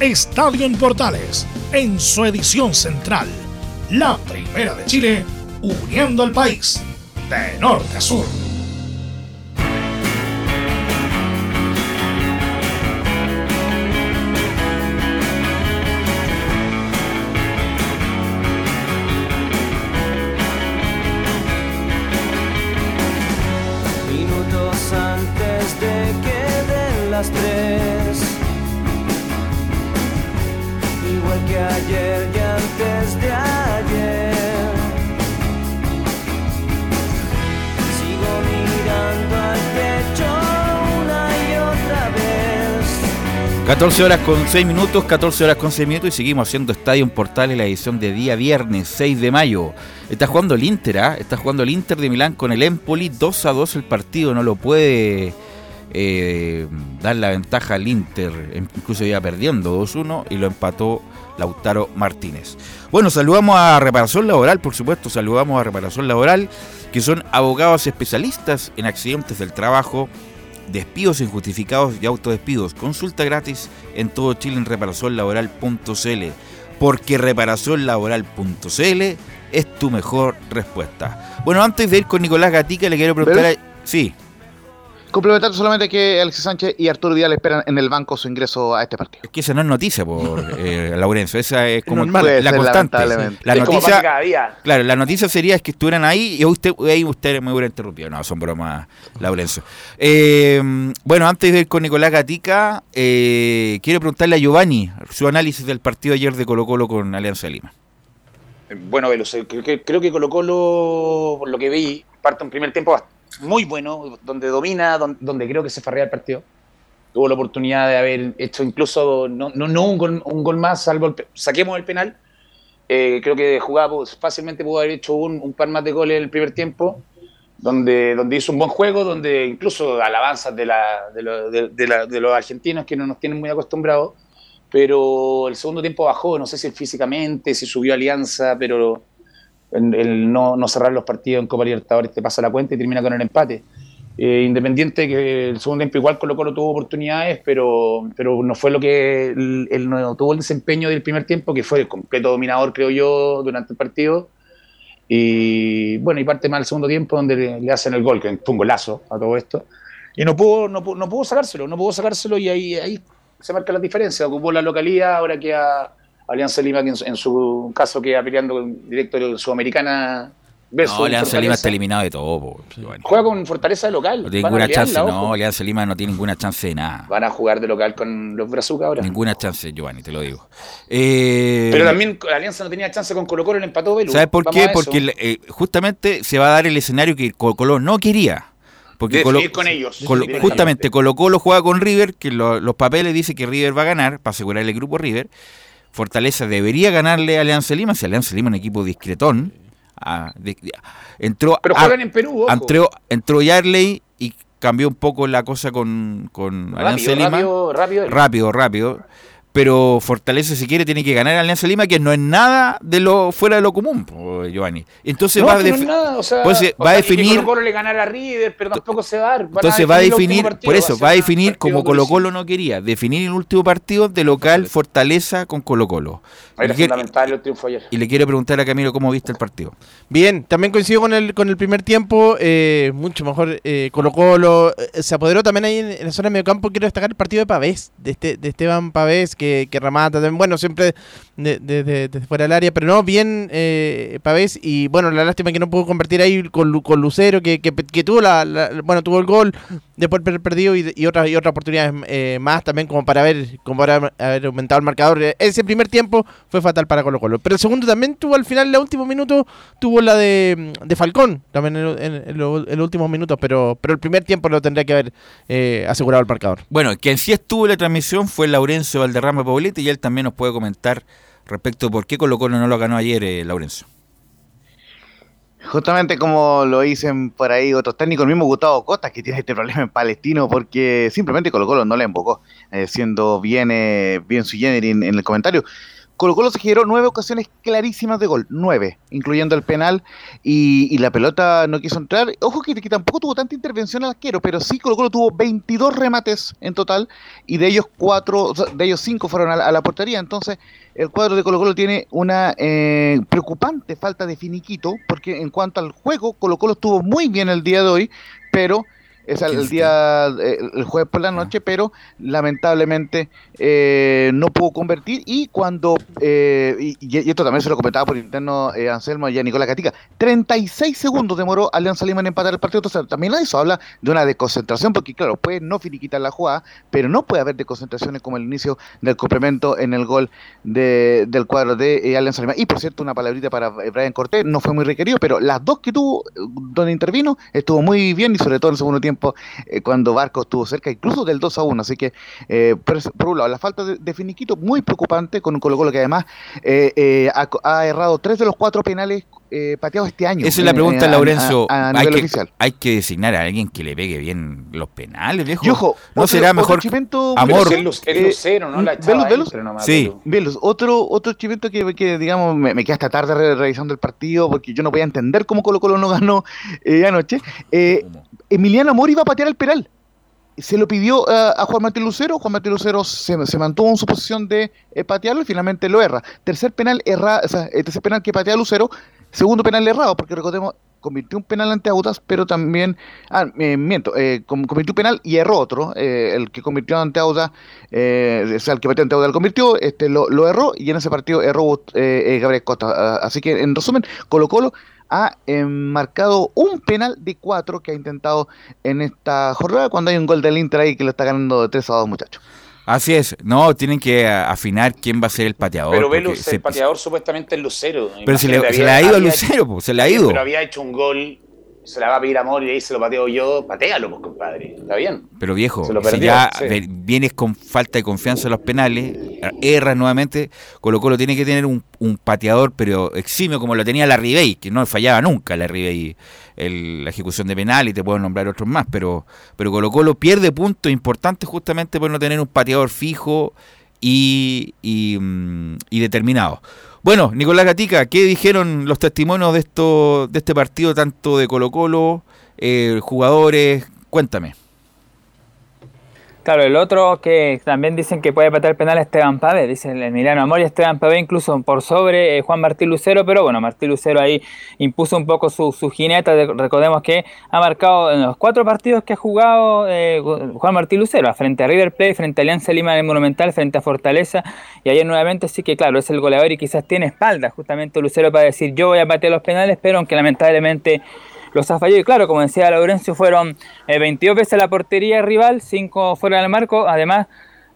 Estadio en Portales en su edición central. La primera de Chile, uniendo al país de norte a sur. 14 horas con 6 minutos, 14 horas con 6 minutos y seguimos haciendo Estadio en Portales la edición de día viernes 6 de mayo. Está jugando el Inter, ¿ah? Está jugando el Inter de Milán con el Empoli, 2 a 2 el partido, no lo puede eh, dar la ventaja al Inter, incluso iba perdiendo 2-1 y lo empató Lautaro Martínez. Bueno, saludamos a Reparación Laboral, por supuesto, saludamos a Reparación Laboral, que son abogados especialistas en accidentes del trabajo, despidos injustificados y autodespidos. Consulta gratis en todo Chile en reparacionlaboral.cl, porque reparacionlaboral.cl es tu mejor respuesta. Bueno, antes de ir con Nicolás Gatica, le quiero preguntar... a- Sí, Complementar solamente que Alexis Sánchez y Arturo Vidal esperan en el banco su ingreso a este partido. es que esa no es noticia por eh, Laurencio, esa es como Normal. la, constante. La es noticia, pasa cada día. Claro, la noticia sería es que estuvieran ahí y usted, ahí usted me hubiera interrumpido. No, son bromas, Laurencio. Eh, bueno, antes de ir con Nicolás Gatica, eh, quiero preguntarle a Giovanni su análisis del partido ayer de Colo Colo con Alianza Lima. Bueno, eh, creo que, creo que Colo Colo, por lo que vi, parte un primer tiempo bast- muy bueno, donde domina, don- donde, creo que se farrea el partido. Tuvo la oportunidad de haber hecho incluso, no, no, un, gol, un gol más, salvo el saquemos el penal. Eh, creo que jugaba pues, fácilmente, pudo haber hecho un, un par más de goles en el primer tiempo, donde, donde hizo un buen juego, donde incluso alabanzas de la- de los argentinos que no nos tienen muy acostumbrados pero el segundo tiempo bajó, no sé si físicamente, si subió Alianza, pero el, el no, no cerrar los partidos en Copa Libertadores te pasa la cuenta y termina con el empate. Eh, independiente que el segundo tiempo igual Colo Colo tuvo oportunidades, pero, pero no fue lo que él, él no tuvo el desempeño del primer tiempo, que fue el completo dominador, creo yo, durante el partido. Y bueno, y parte más el segundo tiempo donde le, le hacen el gol, que fue un golazo a todo esto. Y no pudo, no, pudo- no pudo sacárselo, no pudo sacárselo y ahí, ahí se marca la diferencia. Ocupó la localidad, ahora queda Alianza Lima, que en, su- en su caso queda peleando directo en Sudamericana versus No, Alianza Lima está eliminado de todo. po. Juega con Fortaleza de local. No tiene ninguna chance, ojo. no, Alianza Lima no tiene ninguna chance de nada. Van a jugar de local con los Brazucas ahora. Ninguna chance, Giovanni, te lo digo. Eh, Pero también Alianza no tenía chance con Colo Colo, le empató Velu. ¿Sabes por Vamos qué? Porque eh, justamente se va a dar el escenario que Colo Colo no quería. Porque Colo- con ellos, Colo- justamente Colo Colo juega con River, que lo- los papeles dicen que River va a ganar para asegurar el grupo River. Fortaleza debería ganarle a Alianza Lima, si Alianza Lima es un equipo discretón. ah, de- de- entró Pero a- juegan en Perú, ojo. entró, entró Yarley y cambió un poco la cosa con, con Alianza Rápido, Lima. rápido, rápido. rápido, rápido. Pero Fortaleza, si quiere, tiene que ganar a Alianza Lima, que no es nada de lo fuera de lo común, Giovanni. Entonces No, va que no es nada, o sea, pues, eh, o va a que definir. Colo Colo le ganara a River, pero tampoco se va a dar. Van Entonces va a definir, partido, por eso, va a definir como Colo. Colo no quería, definir el último partido de local Fortaleza con Colo Colo. Era fundamental el triunfo ayer. y le quiero preguntar a Camilo cómo viste el partido. Bien, también coincido con el, con el primer tiempo, eh, mucho mejor eh, Colo Colo, eh, se apoderó también ahí en, en la zona de medio campo, quiero destacar el partido de Pavés, de, este, de Esteban Pavés, que, que también, bueno, siempre de- de- de- desde fuera del área, pero no, bien eh, Pavés, y bueno, la lástima que no pudo convertir ahí con, con Lucero, que, que, que tuvo la, bueno, tuvo el gol, después per- perdido y, otras y otras oportunidades eh, más también como para haber, como para haber- aumentado el marcador. Ese primer tiempo fue fatal para Colo Colo, pero el segundo también tuvo al final, en el último minuto, tuvo la de, de Falcón, también en los últimos minutos, pero, pero el primer tiempo lo tendría que haber eh, asegurado el marcador. Bueno, quien sí estuvo en la transmisión fue Laurencio Valderrama Paulete y él también nos puede comentar respecto a por qué Colo Colo no lo ganó ayer, eh, Laurencio. Justamente como lo dicen por ahí otros técnicos, el mismo Gustavo Costa que tiene este problema en Palestino porque simplemente Colo Colo no le embocó, eh, siendo bien, eh, bien su en, en el comentario. Colo Colo se generó nueve ocasiones clarísimas de gol, nueve, incluyendo el penal y, la pelota no quiso entrar. Ojo que, tampoco tuvo tanta intervención al arquero, pero sí Colo Colo tuvo 22 remates en total y de ellos cuatro, de ellos cinco fueron a la, a la portería. Entonces el cuadro de Colo Colo tiene una eh, preocupante falta de finiquito, porque en cuanto al juego, Colo Colo estuvo muy bien el día de hoy, pero es el, día, eh, el jueves por la noche, pero lamentablemente eh, no pudo convertir y cuando, eh, y, y esto también se lo comentaba por interno eh, Anselmo y a Nicolás Catica, 36 segundos demoró Alianza Lima en empatar el partido, entonces también eso habla de una desconcentración, porque claro, puede no finiquitar la jugada, pero no puede haber desconcentraciones como el inicio del complemento en el gol de, del cuadro de Alianza Lima. Y por cierto, una palabrita para Brian Cortés, no fue muy requerido, pero las dos que tuvo, donde intervino, estuvo muy bien y sobre todo en el segundo tiempo eh, cuando Barco estuvo cerca incluso del 2 a 1. Así que, eh, por, un lado, la falta de, de finiquito muy preocupante con un Colo Colo que además eh, eh, ha, ha errado tres de los cuatro penales eh, pateados este año. Esa es la pregunta, en- Laurencio. A, a hay, nivel que, oficial. hay que designar a alguien que le pegue bien los penales, viejo. Y ojo, ¿No otro- será otro mejor chivento- amor? Lucero, ¿no? La nomás, Sí. Otro, otro chivento que, que, digamos, me, me quedé hasta tarde re- revisando el partido porque yo no podía entender cómo Colo Colo no ganó eh, anoche. Eh, Emiliano Amor iba a patear el penal. Se lo pidió eh, a Juan Martín Lucero. Juan Martín Lucero se, mantuvo en su posición de eh, patearlo y finalmente lo erra. Tercer penal erra, o sea, eh, tercer penal que patea Lucero. Segundo penal errado, porque recordemos, convirtió un penal ante Audas, pero también, ah, eh, miento, eh, convirtió un penal y erró otro. el que convirtió ante Audas, eh, o sea, el que pateó ante Audas lo convirtió, este lo, lo erró y en ese partido erró Gabriel Costa. Ah, Así que, en resumen, Colo Colo ha marcado un penal de cuatro que ha intentado en esta jornada cuando hay un gol del Inter ahí que lo está ganando de 3 a 2 muchachos. Así es. No, tienen que afinar quién va a ser el pateador. Pero Velus, se- el pateador supuestamente es Lucero. Pero se le, Imagínate, se le ha ido a Lucero, po, se le ha ido. Pero había hecho un gol, se la va a pedir amor y ahí se lo pateo yo. Patealo, pues, compadre. Está bien. Pero viejo, Se lo si ya sí. vienes con falta de confianza en los penales, erras nuevamente, Colo Colo tiene que tener un, un pateador, pero eximio como lo tenía la Ribey, que no fallaba nunca la Ribey la ejecución de penal y te puedo nombrar otros más, pero, pero Colo Colo pierde puntos importantes justamente por no tener un pateador fijo y, y, mm, y determinado. Bueno, Nicolás Gatica, ¿qué dijeron los testimonios de esto, de este partido, tanto de Colo Colo, eh, jugadores? Cuéntame. Claro, el otro que también dicen que puede patear penal es Esteban Pavé, dice el Emiliano Amor y Esteban Pavé incluso por sobre eh, Juan Martín Lucero, pero bueno, Martín Lucero ahí impuso un poco su, su jineta, de- recordemos que ha marcado en los cuatro partidos que ha jugado eh, Juan Martín Lucero, frente a River Plate, frente a Alianza Lima en el Monumental, frente a Fortaleza, y ayer nuevamente sí que claro, es el goleador y quizás tiene espalda justamente Lucero para decir yo voy a patear los penales, pero aunque lamentablemente los. Y claro, como decía Laurencio, fueron eh, 22 veces a la portería rival, 5 fuera del marco. Además,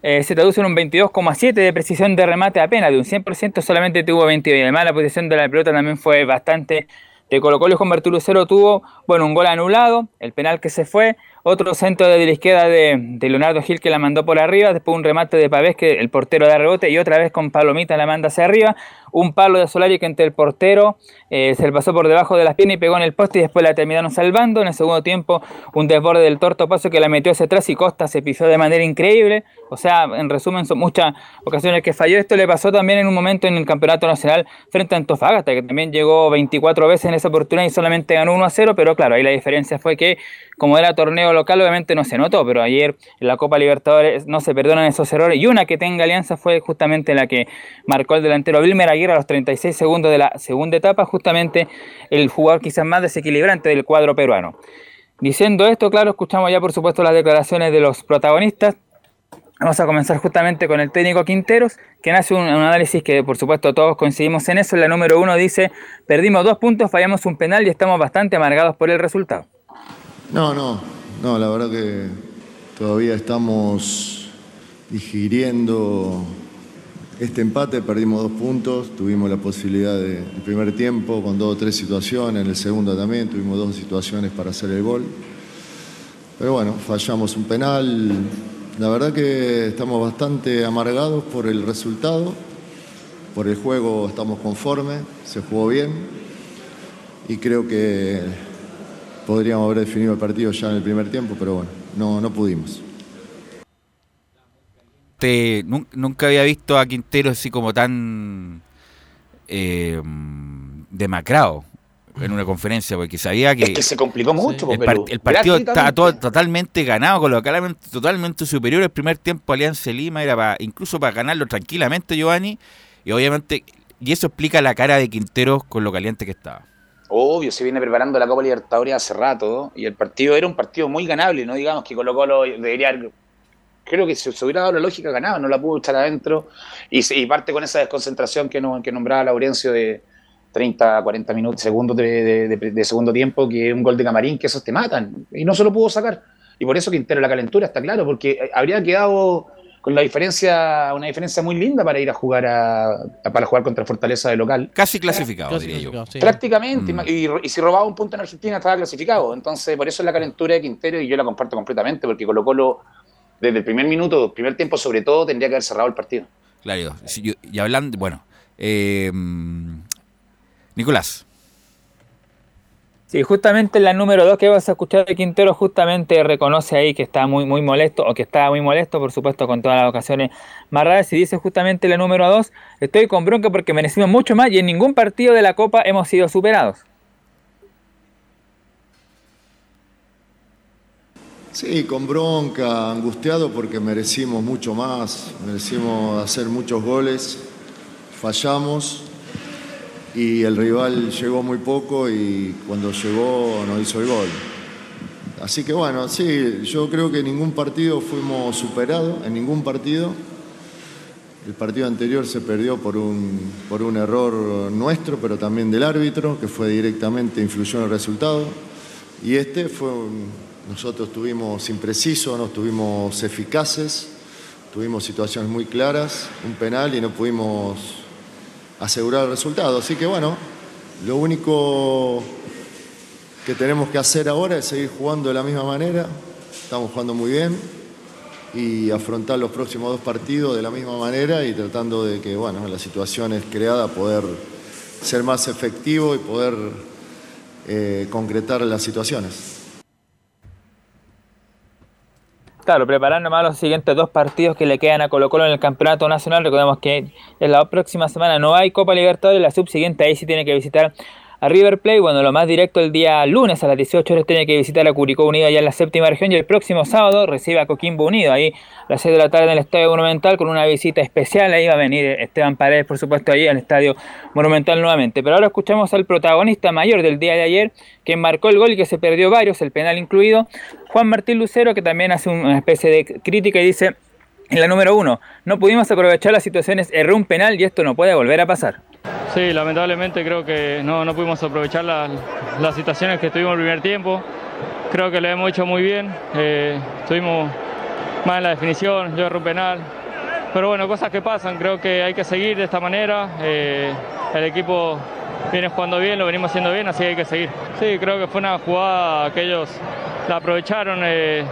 eh, se traduce en un 22,7 de precisión de remate apenas, de un 100% solamente tuvo 22. Y además la posición de la pelota también fue bastante de Colo Colo y Juan Martín Lucero tuvo, bueno, un gol anulado, el penal que se fue, otro centro de la izquierda de, de Leonardo Gil que la mandó por arriba, después un remate de Pavés que el portero da rebote y otra vez con Palomita la manda hacia arriba, un palo de Solari que entre el portero eh, se le pasó por debajo de las piernas y pegó en el poste y después la terminaron salvando, en el segundo tiempo un desborde del torto paso que la metió hacia atrás y Costa se pisó de manera increíble, o sea, en resumen son muchas ocasiones que falló, esto le pasó también en un momento en el campeonato nacional frente a Antofagasta que también llegó 24 veces en esa oportunidad y solamente ganó 1 a 0, pero claro, ahí la diferencia fue que como era torneo local obviamente no se notó, pero ayer en la Copa Libertadores no se perdonan esos errores. Y una que tenga alianza fue justamente la que marcó el delantero Wilmer Aguirre a los 36 segundos de la segunda etapa, justamente el jugador quizás más desequilibrante del cuadro peruano. Diciendo esto, claro, escuchamos ya por supuesto las declaraciones de los protagonistas. Vamos a comenzar justamente con el técnico Quinteros, que hace un, un análisis que por supuesto todos coincidimos en eso. La número uno dice, perdimos dos puntos, fallamos un penal y estamos bastante amargados por el resultado. No, no, no, la verdad que todavía estamos digiriendo este empate, perdimos dos puntos, tuvimos la posibilidad de, primer tiempo con dos o tres situaciones, en el segundo también tuvimos dos situaciones para hacer el gol. Pero bueno, fallamos un penal, la verdad que estamos bastante amargados por el resultado, por el juego estamos conformes, se jugó bien y creo que podríamos haber definido el partido ya en el primer tiempo, pero bueno, no, no pudimos. Nun- nunca había visto a Quintero así como tan eh, demacrado en una conferencia, porque sabía que, Es que se complicó mucho, el, par- Perú. el partido estaba todo, totalmente ganado, colocadamente totalmente superior. El primer tiempo Alianza Lima era para, incluso para ganarlo tranquilamente, Giovanni, y obviamente, y eso explica la cara de Quintero con lo caliente que estaba. Obvio, se viene preparando la Copa Libertadores hace rato y el partido era un partido muy ganable, no digamos que Colo Colo debería haber- creo que si se hubiera dado la lógica ganaba, no la pudo echar adentro y, parte con esa desconcentración que, no, que nombraba Laurencio de 30, 40 minutos, segundos de, de- de- de segundo tiempo, que un gol de Camarín, que esos te matan y no se lo pudo sacar. Y por eso Quintero la calentura está claro, porque habría quedado con la diferencia, una diferencia muy linda para ir a jugar a, a- para jugar contra Fortaleza de local. Casi clasificado, Casi diría yo. sí. Prácticamente, Mm. y, y si robaba un punto en Argentina estaba clasificado. Entonces, por eso es la calentura de Quintero y yo la comparto completamente, porque Colo Colo, desde el primer minuto, primer tiempo sobre todo, tendría que haber cerrado el partido. Claro, y hablando, bueno, eh, Nicolás. Sí, justamente en la número 2 que vas a escuchar de Quintero justamente reconoce ahí que está muy muy molesto o que estaba muy molesto, por supuesto, con todas las ocasiones más raras y dice justamente en la número 2, estoy con bronca porque merecimos mucho más y en ningún partido de la Copa hemos sido superados. Sí, con bronca, angustiado porque merecimos mucho más, merecimos hacer muchos goles, fallamos y el rival llegó muy poco y cuando llegó no hizo el gol. Así que bueno, sí, yo creo que en ningún partido fuimos superados, en ningún partido. El partido anterior se perdió por un, por un error nuestro, pero también del árbitro, que fue directamente, influyó en el resultado. Y este fue, un- nosotros estuvimos imprecisos, no estuvimos eficaces, tuvimos situaciones muy claras, un penal y no pudimos asegurar el resultado. Así que bueno, lo único que tenemos que hacer ahora es seguir jugando de la misma manera, estamos jugando muy bien y afrontar los próximos dos partidos de la misma manera y tratando de que, bueno, en las situaciones creadas poder ser más efectivo y poder eh, concretar las situaciones. Claro, preparando más los siguientes dos partidos que le quedan a Colo Colo en el Campeonato Nacional. Recordemos que en la próxima semana no hay Copa Libertadores, la subsiguiente ahí sí tiene que visitar a River Plate. Bueno, lo más directo el día lunes a las 18 horas tiene que visitar a Curicó Unido allá en la séptima región y el próximo sábado recibe a Coquimbo Unido ahí a las 6 de la tarde en el Estadio Monumental con una visita especial. Ahí va a venir Esteban Paredes, por supuesto, ahí al Estadio Monumental nuevamente. Pero ahora escuchamos al protagonista mayor del día de ayer, que marcó el gol y que se perdió varios, el penal incluido, Juan Martín Lucero, que también hace una especie de crítica y dice... En la número uno, no pudimos aprovechar las situaciones, erró un penal y esto no puede volver a pasar. Sí, lamentablemente creo que no, no pudimos aprovechar las, las situaciones que tuvimos el primer tiempo. Creo que lo hemos hecho muy bien. eh, estuvimos mal en la definición, yo erré un penal. Pero bueno, cosas que pasan. Creo que hay que seguir de esta manera. eh, el equipo viene jugando bien, lo venimos haciendo bien, así que hay que seguir. Sí, creo que fue una jugada que ellos la aprovecharon. eh,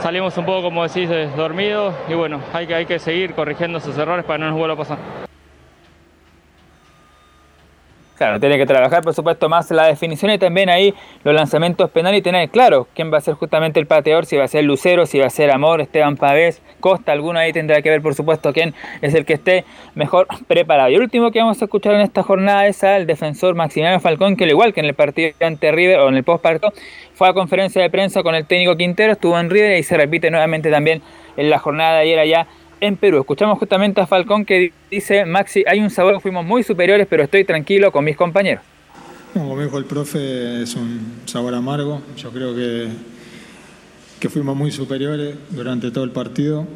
salimos un poco, como decís, dormidos. Y bueno, hay que, hay que seguir corrigiendo esos errores para no nos vuelva a pasar. Claro, tiene que trabajar, por supuesto, más la definición y también ahí los lanzamientos penales y tener claro quién va a ser justamente el pateador, si va a ser Lucero, si va a ser Amor, Esteban Pavés, Costa, alguno ahí tendrá que ver, por supuesto, quién es el que esté mejor preparado. Y el último que vamos a escuchar en esta jornada es al defensor Maximiliano Falcón, que al igual que en el partido ante River o en el postpartido, fue a conferencia de prensa con el técnico Quintero, estuvo en River y se repite nuevamente también en la jornada de ayer allá en Perú. Escuchamos justamente a Falcón que dice, Maxi, hay un sabor, fuimos muy superiores, pero estoy tranquilo con mis compañeros. Como dijo el profe, es un sabor amargo. Yo creo que, que fuimos muy superiores durante todo el partido.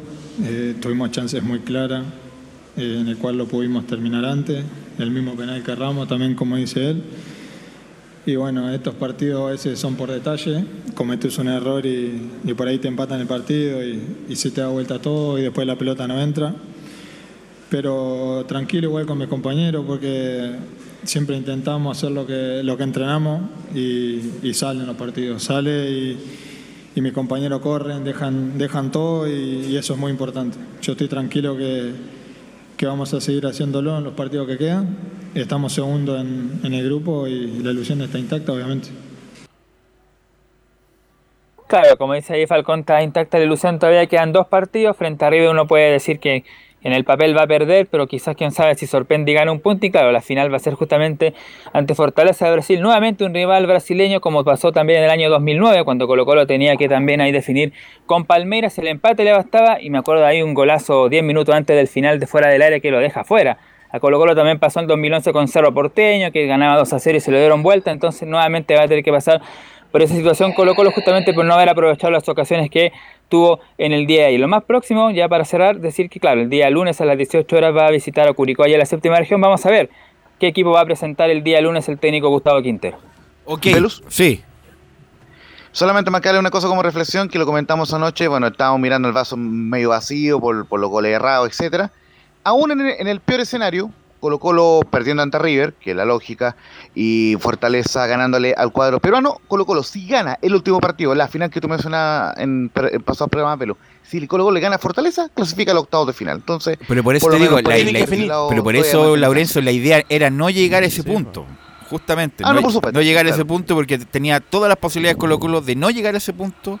Eh, tuvimos chances muy claras, eh, en el cual lo pudimos terminar antes. El mismo penal que Ramos, también como dice él. Y bueno, estos partidos a veces son por detalle. Cometes un error y, y por ahí te empatan el partido y, se te da vuelta todo y después la pelota no entra. Pero tranquilo igual con mis compañeros porque siempre intentamos hacer lo que, lo que entrenamos y, y salen los partidos. Sale y, y mis compañeros corren, dejan, dejan todo y, y eso es muy importante. Yo estoy tranquilo que, que vamos a seguir haciéndolo en los partidos que quedan. Estamos segundos en, en el grupo y la ilusión está intacta, obviamente. Claro, como dice ahí Falcón, está intacta la ilusión, todavía quedan dos partidos, frente a River uno puede decir que en el papel va a perder, pero quizás quién sabe si sorprende y gana un punto, y claro, la final va a ser justamente ante Fortaleza de Brasil, nuevamente un rival brasileño, como pasó también en el año 2009, cuando Colo Colo tenía que también ahí definir con Palmeiras, el empate le bastaba, y me acuerdo ahí un golazo 10 minutos antes del final de fuera del área que lo deja fuera. A Colo Colo también pasó en 2011 con Cerro Porteño, que ganaba 2 a 0 y se lo dieron vuelta, entonces nuevamente va a tener que pasar por esa situación Colo Colo justamente por no haber aprovechado las ocasiones que tuvo en el día de ahí. Lo más próximo, ya para cerrar, decir que claro, el día lunes a las 18 horas va a visitar a Curicó allá en la séptima región. Vamos a ver qué equipo va a presentar el día lunes el técnico Gustavo Quintero. Ok, ¿Velus? sí. Solamente marcarle una cosa como reflexión que lo comentamos anoche. Bueno, estábamos mirando el vaso medio vacío por, por los goles errados, etcétera. Aún en el, en el peor escenario, Colo Colo perdiendo ante River, que es la lógica, y Fortaleza ganándole al cuadro peruano, Colo Colo si gana el último partido, la final que tú mencionabas en, en pasado programa, Pelo, si Colo Colo le gana a Fortaleza, clasifica al octavo de final. Entonces, Pero por eso te digo, la- la- pero por eso. Laurencio, la idea era no llegar a ese punto. Justamente, Ah, no, no, por supuesto, no llegar a ese claro. punto porque tenía todas las posibilidades Colo Colo de no llegar a ese punto,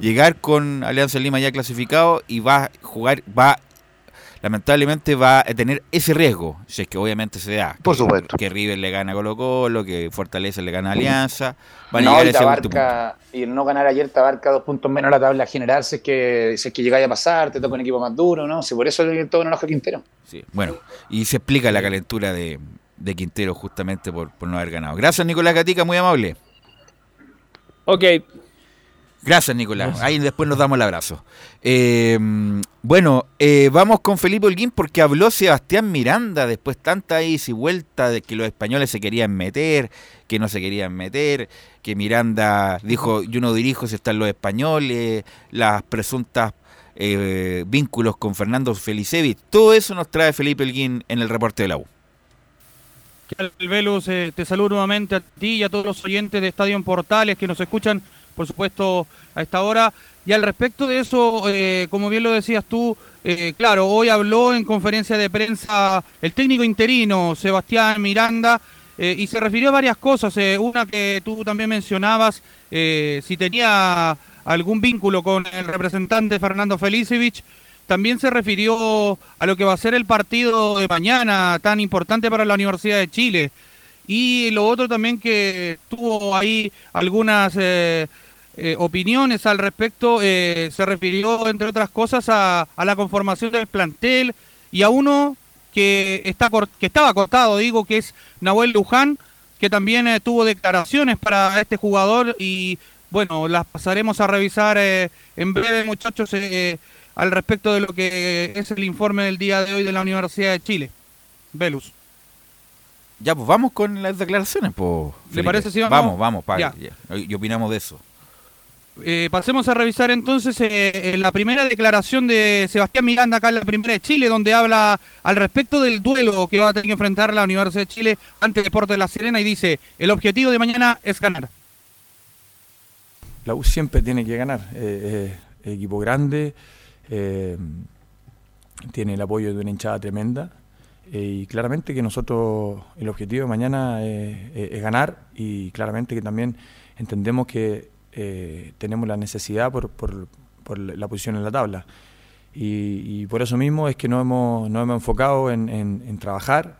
llegar con Alianza Lima ya clasificado y va a jugar, va lamentablemente va a tener ese riesgo, si es que obviamente se da. Por que- supuesto. Que River le gana a Colo Colo, que Fortaleza le gana a Alianza, van a No, llegar a y, ese te último punto. abarca- y el no ganar ayer te abarca dos puntos menos la tabla general si es que, si es que llegáis a pasar, te toca un equipo más duro, ¿no? Si por eso todo no enoja a Quintero. Sí, bueno, y se explica la calentura de, de Quintero justamente por, por no haber ganado. Gracias, Nicolás Gatica, muy amable. Ok, Gracias, Nicolás. Ahí después nos damos el abrazo. Eh, bueno, eh, vamos con Felipe Holguín porque habló Sebastián Miranda después tanta ida y vuelta de que los españoles se querían meter, que no se querían meter, que Miranda dijo yo no dirijo si están los españoles, las presuntas eh, vínculos con Fernando Felicevich. Todo eso nos trae Felipe Holguín en el reporte de la U. ¿Qué tal, Velus? Eh, te saludo nuevamente a ti y a todos los oyentes de Estadio en Portales que nos escuchan, por supuesto, a esta hora. Y al respecto de eso, eh, como bien lo decías tú, eh, claro, hoy habló en conferencia de prensa el técnico interino, Sebastián Miranda, eh, y se refirió a varias cosas. una que tú también mencionabas, si tenía algún vínculo con el representante Fernando Felicevich. También se refirió a lo que va a ser el partido de mañana, tan importante para la Universidad de Chile. Y lo otro también que tuvo ahí algunas eh, eh, opiniones al respecto, eh, se refirió, entre otras cosas, a, la conformación del plantel y a uno que, está que estaba cortado, digo, que es Nahuel Luján, que también eh, tuvo declaraciones para este jugador y bueno, las pasaremos a revisar eh, en breve, muchachos, al respecto de lo que es el informe del día de hoy de la Universidad de Chile. Velus. Ya, pues vamos con las declaraciones, pues. Felipe. parece si vamos? Vamos, vamos, pa- Ya. ya. Y opinamos de eso. Eh, pasemos a revisar entonces eh, eh, la primera declaración de Sebastián Miranda acá en la primera de Chile, donde habla al respecto del duelo que va a tener que enfrentar la Universidad de Chile ante Deportes de La Serena y dice, el objetivo de mañana es ganar. La U siempre tiene que ganar. eh, eh, equipo grande, eh, tiene el apoyo de una hinchada tremenda. Eh, y claramente que nosotros, el objetivo de mañana eh, eh, es ganar y claramente que también entendemos que eh, tenemos la necesidad por, por- por la posición en la tabla. Y, y por eso mismo es que nos hemos, nos hemos enfocado en, en- en trabajar,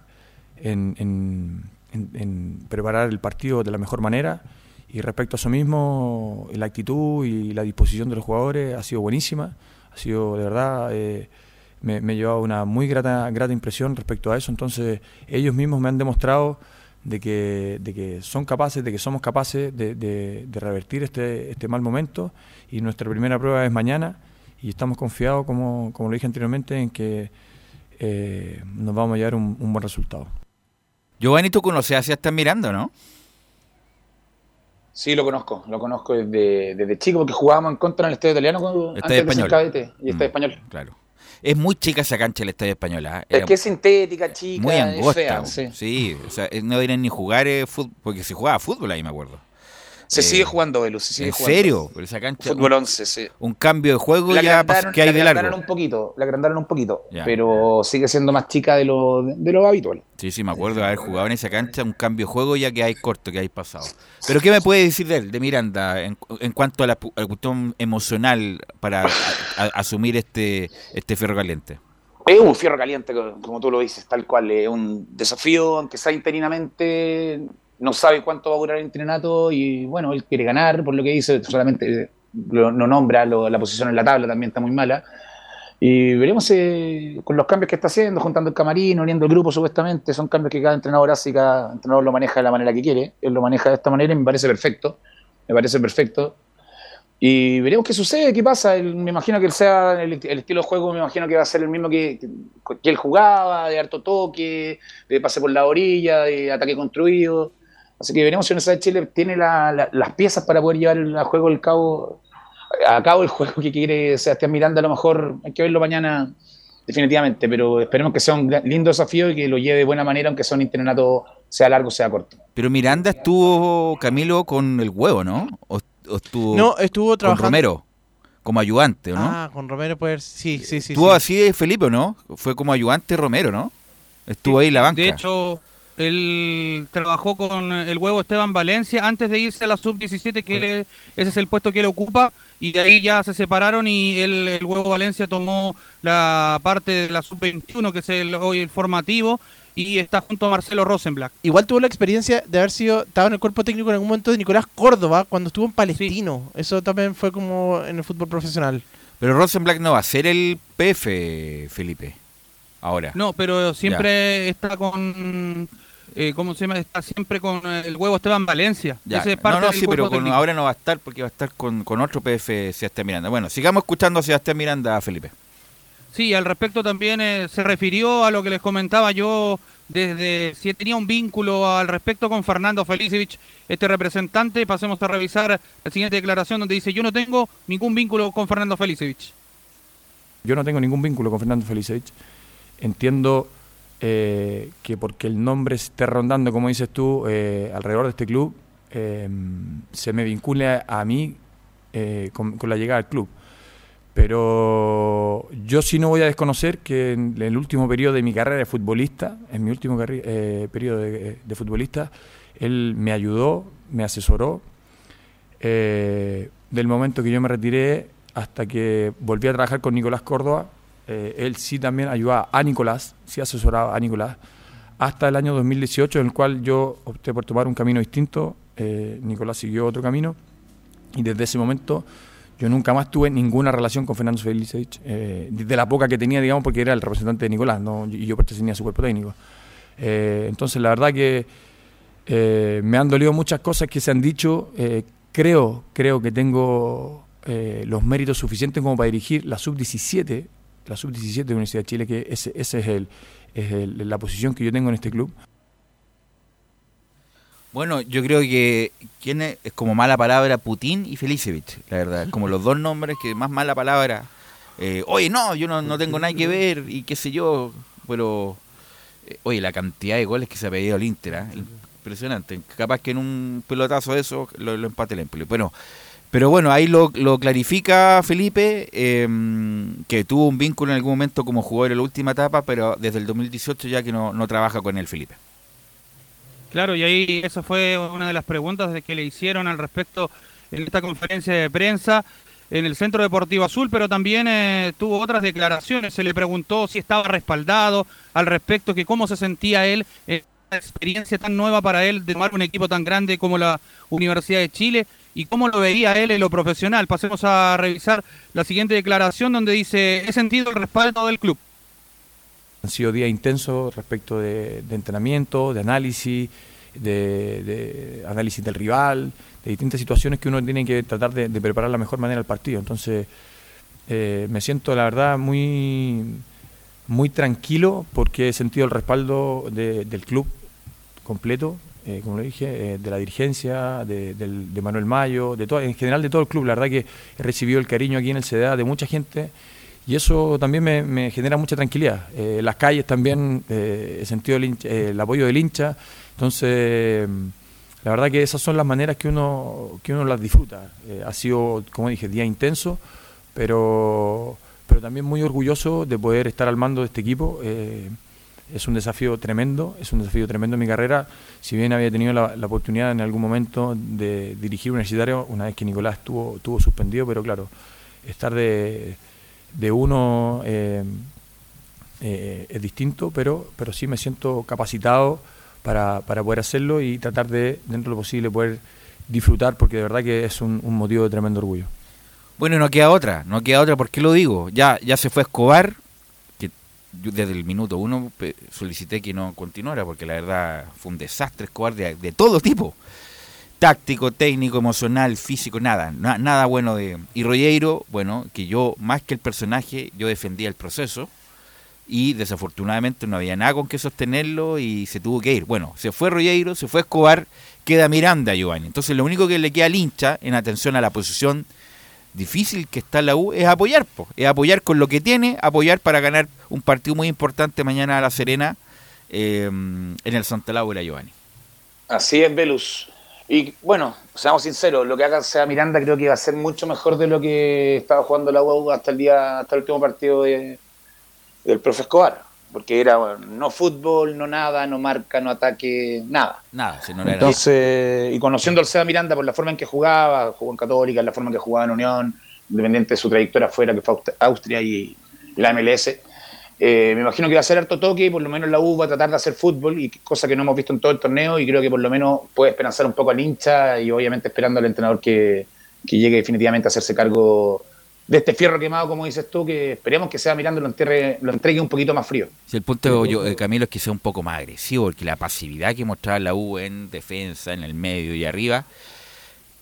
en- en preparar el partido de la mejor manera. Y respecto a eso mismo, la actitud y la disposición de los jugadores ha sido buenísima. Ha sido, de verdad, eh, me, me ha llevado una muy grata, grata impresión respecto a eso. Entonces, ellos mismos me han demostrado de que, de que son capaces, de que somos capaces de, de- de revertir este, este mal momento. Y nuestra primera prueba es mañana. Y estamos confiados, como, como lo dije anteriormente, en que eh, nos vamos a llevar un, un buen resultado. Giovanni, tú conoces a Sebastián Miranda, ¿no? Sí, lo conozco, lo conozco desde, desde chico porque jugábamos en contra en el estadio italiano cuando, antes de ser español. cadete y estadio Mm, español. Claro. Es muy chica esa cancha el estadio español. ¿ah? Es que es sintética, chica, muy es angosta. fea, bo. sí. sí. o sea, eh, no deberían ni jugar eh, fútbol, porque se jugaba fútbol ahí, me acuerdo. Se Eh, sigue jugando, Velu, se sigue ¿En jugando. serio? Pero esa cancha, Fútbol un, 11, sí. un cambio de juego La ya que hay la de agrandaron largo. un poquito, la agrandaron un poquito, Ya. pero sigue siendo más chica de lo, de lo habitual. Sí, sí, me acuerdo de haber jugado en esa cancha un cambio de juego ya que hay corto, que hay pasado. Pero ¿qué me puede decir de él, de Miranda, en, en cuanto a la, pu- a la cuestión emocional para a- a- asumir este, este ferro caliente? Es un fierro caliente, co- como tú lo dices, tal cual. Es un desafío, aunque sea interinamente, no sabe cuánto va a durar el entrenato y bueno, él quiere ganar, por lo que dice, solamente eh, lo- no nombra, lo- la posición en la tabla también está muy mala. Y veremos eh, con los cambios que está haciendo, juntando el camarín, uniendo el grupo supuestamente, son cambios que cada entrenador hace cada entrenador lo maneja de la manera que quiere. Él lo maneja de esta manera y me parece perfecto. Me parece perfecto. Y veremos qué sucede, qué pasa. Me imagino que él sea el, el estilo de juego, me imagino que va a ser el mismo que, que, que él jugaba, de harto toque, de pase por la orilla, de ataque construido. Así que veremos si Universidad de Chile tiene la- la- las piezas para poder llevar el- a juego el cabo, a cabo el juego que quiere Sebastián Miranda. A lo mejor hay que verlo mañana definitivamente, pero esperemos que sea un lindo desafío y que lo lleve de buena manera, aunque sea un internato, sea largo, sea corto. Pero Miranda estuvo, Camilo, con el huevo, ¿no? ¿O, o estuvo No, estuvo con trabajando- Romero, como ayudante, ¿o ¿no? Ah, con Romero puede sí, sí, sí. estuvo sí. así de Felipe, ¿o ¿no? Fue como ayudante Romero, ¿no? Estuvo ahí en la banca. De hecho, él trabajó con el huevo Esteban Valencia antes de irse a la sub-17, que él- ese es el puesto que él ocupa, y de ahí ya se separaron y él, el huevo Valencia tomó la parte de la sub-21, que es el, hoy el formativo, y está junto a Marcelo Rosenblatt. Igual tuvo la experiencia de haber sido, estaba en el cuerpo técnico en algún momento de Nicolás Córdoba cuando estuvo en Palestino. Eso también fue como en el fútbol profesional. Pero Rosenblatt no va a ser el PF, Felipe. Ahora. No, pero siempre está con... eh, ¿Cómo se llama? Está siempre con el huevo Esteban Valencia. Ya. Ese es parte no, no, sí, pero con- ahora no va a estar porque va a estar con, con otro PF Sebastián Miranda. Bueno, sigamos escuchando a Sebastián Miranda, Felipe. Sí, al respecto también eh, se refirió a lo que les comentaba yo desde si tenía un vínculo al respecto con Fernando Felicevich, este representante. Pasemos a revisar la siguiente declaración donde dice yo no tengo ningún vínculo con Fernando Felicevich. Yo no tengo ningún vínculo con Fernando Felicevich. Entiendo eh, que porque el nombre esté rondando, como dices tú, eh, alrededor de este club, eh, se me vincule a, a mí eh, con, con la llegada al club. Pero yo sí no voy a desconocer que en el último periodo de mi carrera de futbolista, en mi último eh, periodo de, de futbolista, él me ayudó, me asesoró. eh, del momento que yo me retiré hasta que volví a trabajar con Nicolás Córdoba, eh, él sí también ayudaba a Nicolás, sí asesoraba a Nicolás, hasta el año 2018, en el cual yo opté por tomar un camino distinto, eh, Nicolás siguió otro camino, y desde ese momento yo nunca más tuve ninguna relación con Fernando Felicevich, eh, de la poca que tenía, digamos, porque era el representante de Nicolás, y yo pertenecía a su cuerpo técnico. Eh, entonces, la verdad que me han dolido muchas cosas que se han dicho. creo, creo que tengo los méritos suficientes como para dirigir la sub-17, la sub-17 de la Universidad de Chile, que ese, ese es, el, es el- la posición que yo tengo en este club. Bueno, yo creo que quién es, como mala palabra Putin y Felicevich, la verdad. Como los dos nombres que más mala palabra. eh, oye, no, yo no, no tengo nada que ver y qué sé yo. Pero, eh, oye, la cantidad de goles que se ha pedido al Inter, ¿ah? impresionante. Capaz que en un pelotazo de eso lo, lo empate el Empoli. Bueno, pero bueno, ahí lo, lo clarifica Felipe, eh, que tuvo un vínculo en algún momento como jugador en la última etapa, pero desde el 2018 ya que no, no trabaja con él, Felipe. Claro, y ahí esa fue una de las preguntas que le hicieron al respecto en esta conferencia de prensa en el Centro Deportivo Azul, pero también eh, tuvo otras declaraciones. Se le preguntó si estaba respaldado al respecto, que cómo se sentía él, eh, una experiencia tan nueva para él de tomar un equipo tan grande como la Universidad de Chile y cómo lo veía él en lo profesional. Pasemos a revisar la siguiente declaración donde dice, he sentido el respaldo del club. Han sido días intensos respecto de, entrenamiento, de análisis, de, de análisis del rival, de distintas situaciones que uno tiene que tratar de, de preparar la mejor manera el partido. Entonces, eh, me siento, la verdad, muy, muy tranquilo porque he sentido el respaldo de- del club completo, eh, como le dije, eh, de la dirigencia, de, del- de Manuel Mayo, de todo, en general de todo el club. La verdad que he recibido el cariño aquí en el CDA de mucha gente y eso también me, me genera mucha tranquilidad. Eh, las calles también eh, he sentido el, hincha- eh, el apoyo del hincha, entonces la verdad que esas son las maneras que uno, que uno las disfruta. Eh, ha sido, como dije, día intenso, pero, pero también muy orgulloso de poder estar al mando de este equipo. Es un desafío tremendo, es un desafío tremendo en mi carrera. Si bien había tenido la, oportunidad en algún momento de dirigir universitario, una vez que Nicolás estuvo, estuvo suspendido, pero claro, estar de, de uno eh, eh, es distinto, pero, pero sí me siento capacitado para, para poder hacerlo y tratar de, dentro de lo posible, poder disfrutar, porque de verdad que es un, un motivo de tremendo orgullo. Bueno, no queda otra, no queda otra, ¿por qué lo digo? Ya, ya se fue Escobar, desde el minuto uno solicité que no continuara, porque la verdad fue un desastre Escobar de, todo tipo. Táctico, técnico, emocional, físico, nada, na- nada bueno de... Y Rollero, bueno, que yo, más que el personaje, yo defendía el proceso, y desafortunadamente no había nada con que sostenerlo y se tuvo que ir. Bueno, se fue Rollero, se fue Escobar, queda Miranda Giovanni. Entonces lo único que le queda al hincha en atención a la posición difícil que está la U es apoyar, po, es apoyar con lo que tiene, apoyar para ganar un partido muy importante mañana a La Serena eh, en el Santa Laura Giovanni. Así es, Velus. Y bueno, seamos sinceros, lo que haga sea Miranda creo que va a ser mucho mejor de lo que estaba jugando la U hasta el día, hasta el último partido de, del profe Escobar. Porque era bueno, no fútbol, no nada, no marca, no ataque, nada. Nada, si no era Entonces, y conociendo al Seba Miranda por la forma en que jugaba, jugó en Católica, la forma en que jugaba en Unión, independiente de su trayectoria afuera, que fue Aust- Austria y, y la MLS, eh, me imagino que va a ser harto toque y por lo menos la U va a tratar de hacer fútbol, y cosa que no hemos visto en todo el torneo, y creo que por lo menos puede esperanzar un poco al hincha y obviamente esperando al entrenador que, que llegue definitivamente a hacerse cargo de este fierro quemado, como dices tú, que esperemos que sea Miranda y lo, lo entregue un poquito más frío. Si el punto yo, eh, Camilo es que sea un poco más agresivo, porque la pasividad que mostraba la U en defensa, en el medio y arriba,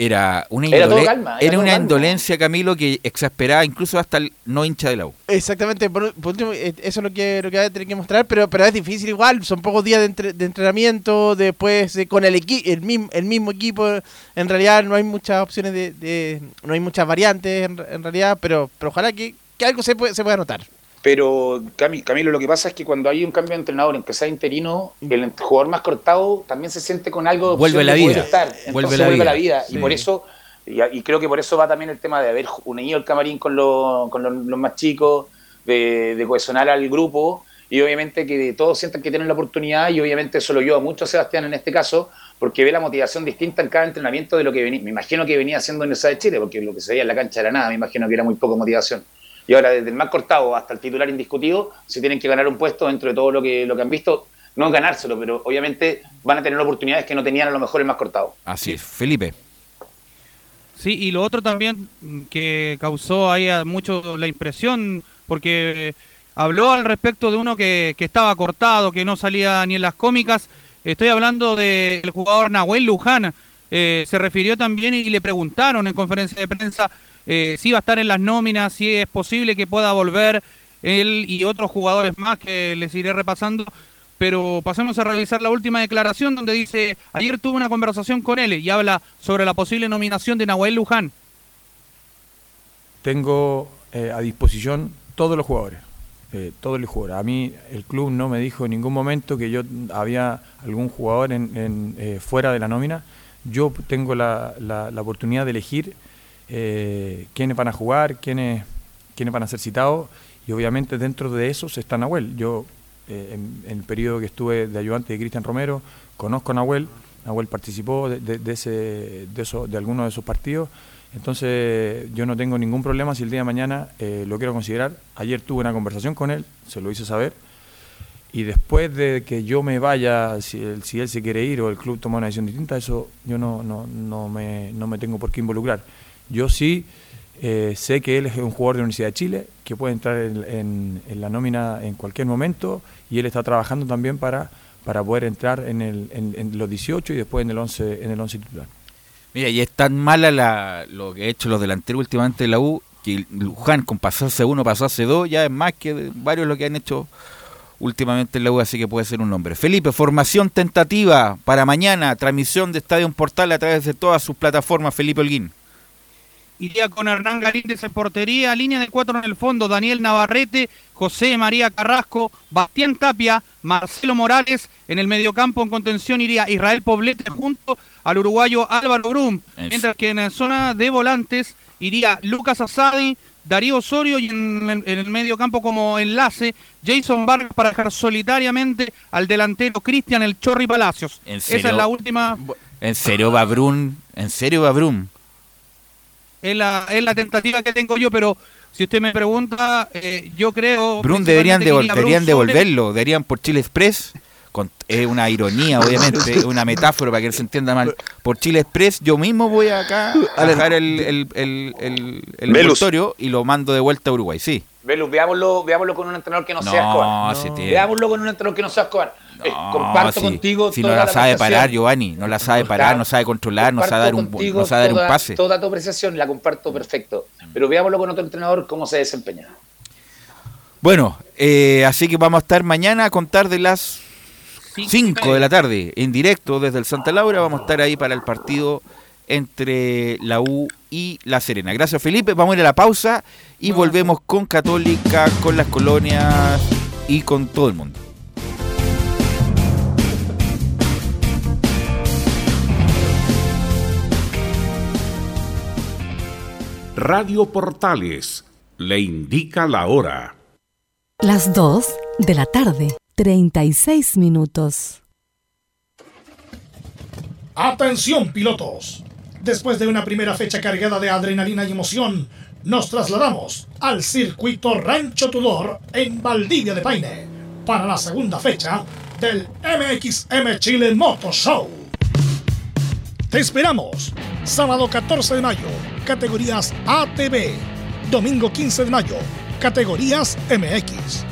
era una, Era todo calma, era era todo una calma. indolencia, Camilo, que exasperaba incluso hasta el no hincha de la U. Exactamente, por, por último, eh, eso es lo que, lo que va a tener que mostrar, pero, pero es difícil igual, son pocos días de, entre- de entrenamiento, después eh, con el, equi el, mismo, el mismo equipo, en realidad no hay muchas opciones de, de- no hay muchas variantes en, en realidad, pero, pero ojalá que, que algo se, puede, se pueda notar. Pero Cami- Camilo, lo que pasa es que cuando hay un cambio de entrenador, en que sea interino, el jugador más cortado también se siente con algo de Vuelve la vida. estar. Entonces Vuelve vuelve, la la vida. vida. Sí. Y por eso, y, y creo que por eso va también el tema de haber unido el camarín con, los, con los, los más chicos, de, de cohesionar al grupo, y obviamente que todos sientan que tienen la oportunidad, y obviamente eso lo ayuda mucho a Sebastián en este caso, porque ve la motivación distinta en cada entrenamiento de lo que venía, me imagino que venía haciendo en esa de Chile, porque lo que se veía en la cancha era nada, me imagino que era muy poco motivación. Y ahora, desde el más cortado hasta el titular indiscutido, si tienen que ganar un puesto dentro de todo lo que, lo que han visto, no ganárselo, pero obviamente van a tener oportunidades que no tenían a lo mejor el más cortado. Así es. Felipe. Sí, y lo otro también que causó ahí a mucho la impresión, porque habló al respecto de uno que, que estaba cortado, que no salía ni en las cómicas. Estoy hablando del jugador Nahuel Luján. Eh, se refirió también y le preguntaron en conferencia de prensa eh, si va a estar en las nóminas, si es posible que pueda volver él y otros jugadores más que les iré repasando. Pero pasemos a revisar la última declaración donde dice, ayer tuve una conversación con él y habla sobre la posible nominación de Nahuel Luján. Tengo eh, a disposición todos los jugadores, eh, todos los jugadores. A mí el club no me dijo en ningún momento que yo había algún jugador eh, fuera de la nómina. Yo tengo la oportunidad de elegir eh, quiénes van a jugar, quiénes, quiénes van a ser citados y obviamente dentro de esos está Nahuel. Yo eh, en, en el periodo que estuve de ayudante de Cristian Romero conozco a Nahuel. Nahuel participó de, de, de ese, de, eso, de algunos de esos partidos. Entonces yo no tengo ningún problema si el día de mañana eh, lo quiero considerar. Ayer tuve una conversación con él, se lo hice saber. Y después de que yo me vaya, si él, si él se quiere ir o el club toma una decisión distinta, eso yo no, no, no, me, no me tengo por qué involucrar. Yo sí eh, sé que él es un jugador de la Universidad de Chile, que puede entrar en, en- la nómina en cualquier momento y él está trabajando también para, para poder entrar en, el, en los 18 y después en el 11, en el 11 titular. Mira, y es tan mala la, lo que ha hecho los delanteros últimamente de la U, que Luján con pasarse uno, pasarse dos, ya es más que varios lo que han hecho últimamente en la U, así que puede ser un nombre. Felipe, formación tentativa para mañana, transmisión de Estadio Portal a través de todas sus plataformas, Felipe Holguín. Iría con Hernán Galíndez en portería, línea de cuatro en el fondo, Daniel Navarrete, José María Carrasco, Bastián Tapia, Marcelo Morales, en el mediocampo en contención iría Israel Poblete junto al uruguayo Álvaro Brum, mientras que en la zona de volantes iría Lucas Asadi, Darío Osorio y en el, en el medio campo como enlace Jason Vargas para dejar solitariamente al delantero Cristian El Chorri Palacios. ¿En Esa serio? es la última, ¿En serio va Brun? ¿En serio va Brun? Es la, es la tentativa que tengo yo, pero si usted me pregunta, eh, yo creo... Brun deberían, devol- deberían sobre- devolverlo, deberían por Chile Express. Con, es una ironía, obviamente, es una metáfora para que se entienda mal. Por Chile Express, yo mismo voy acá a dejar el, el, el, y lo mando de vuelta a Uruguay, sí. Velus, veámoslo, veámoslo con un entrenador que no, No, sea Escobar. te- Veámoslo con un entrenador que no sea Escobar. Eh, No, comparto si- contigo si no la sabe parar, Giovanni, no la sabe parar, no sabe controlar, no sabe dar un, no sabe dar un toda- pase. Toda tu apreciación la comparto perfecto. Pero veámoslo con otro entrenador cómo se desempeña. Bueno, eh, así que vamos a estar mañana a contar de las 5 de la tarde, en directo desde el Santa Laura. Vamos a estar ahí para el partido entre la U y La Serena. Gracias, Felipe. Vamos a ir a la pausa y volvemos con Católica, con las colonias y con todo el mundo. Radio Portales le indica la hora. Las 2 de la tarde, 36 minutos. Atención pilotos. Después de una primera fecha cargada de adrenalina y emoción, nos trasladamos al circuito Rancho Tudor en Valdivia de Paine para la segunda fecha del MXM Chile Moto Show. Te esperamos. Sábado 14 de mayo, categorías ATV. Domingo 15 de mayo, categorías MX.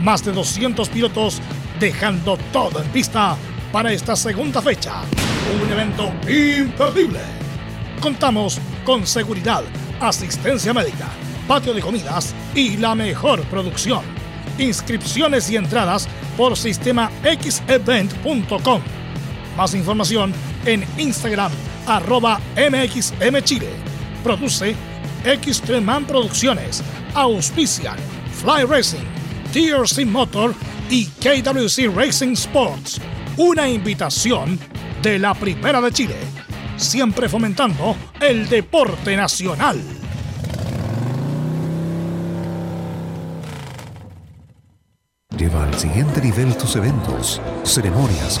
Más de 200 pilotos dejando todo en pista para esta segunda fecha. Un evento imperdible. Contamos con seguridad, asistencia médica, patio de comidas y la mejor producción. Inscripciones y entradas por sistema xevent.com. Más información en Instagram, arroba MXMChile. Produce Xtreman Producciones. Auspician Fly Racing, TRC Motor y KWC Racing Sports. Una invitación de la Primera de Chile. Siempre fomentando el deporte nacional. Lleva al siguiente nivel tus eventos, ceremonias,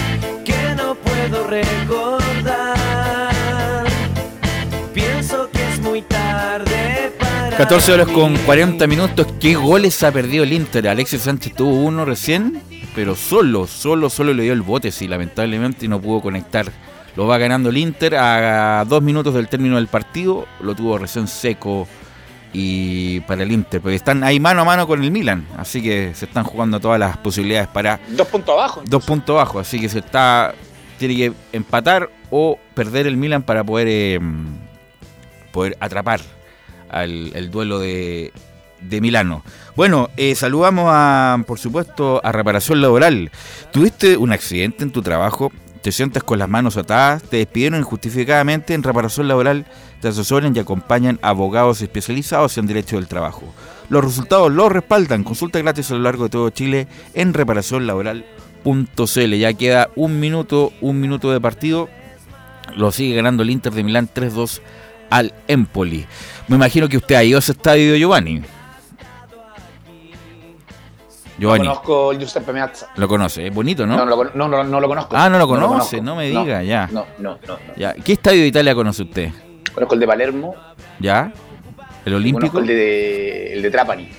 puedo recordar. Pienso que es muy tarde para 14 horas con mí. 40 minutos. ¿Qué goles ha perdido el Inter? Alexis Sánchez tuvo uno recién, pero solo, solo, solo le dio el bote, sí, lamentablemente, no pudo conectar. Lo va ganando el Inter a dos minutos del término del partido. Lo tuvo recién seco y para el Inter, porque están ahí mano a mano con el Milan, así que se están jugando todas las posibilidades para Dos puntos abajo. dos puntos abajo, así que se está tiene que empatar o perder el Milan para poder eh, poder atrapar al el duelo de, de Milano. Bueno, eh, saludamos a, por supuesto, a Reparación Laboral. ¿Tuviste un accidente en tu trabajo? ¿Te sientes con las manos atadas? ¿Te despidieron injustificadamente? En Reparación Laboral te asesoran y acompañan abogados especializados en derecho del trabajo. Los resultados los respaldan. Consulta gratis a lo largo de todo Chile en reparacionlaboral.cl. Ya queda un minuto, un minuto de partido. Lo sigue ganando el Inter de Milán 3-2 al Empoli. Me imagino que usted ha ido a ese estadio, Giovanni. Giovanni, No conozco el Giuseppe Meazza. lo conoce, es bonito, ¿no? No, no, lo- no, no, no lo conozco. Ah, no lo No lo conoce, no me diga, ya. No, no, no. ya. ¿Qué estadio de Italia conoce usted? Conozco el de Palermo. ¿Ya? ¿El Olímpico? Conozco el de, el de Trapani.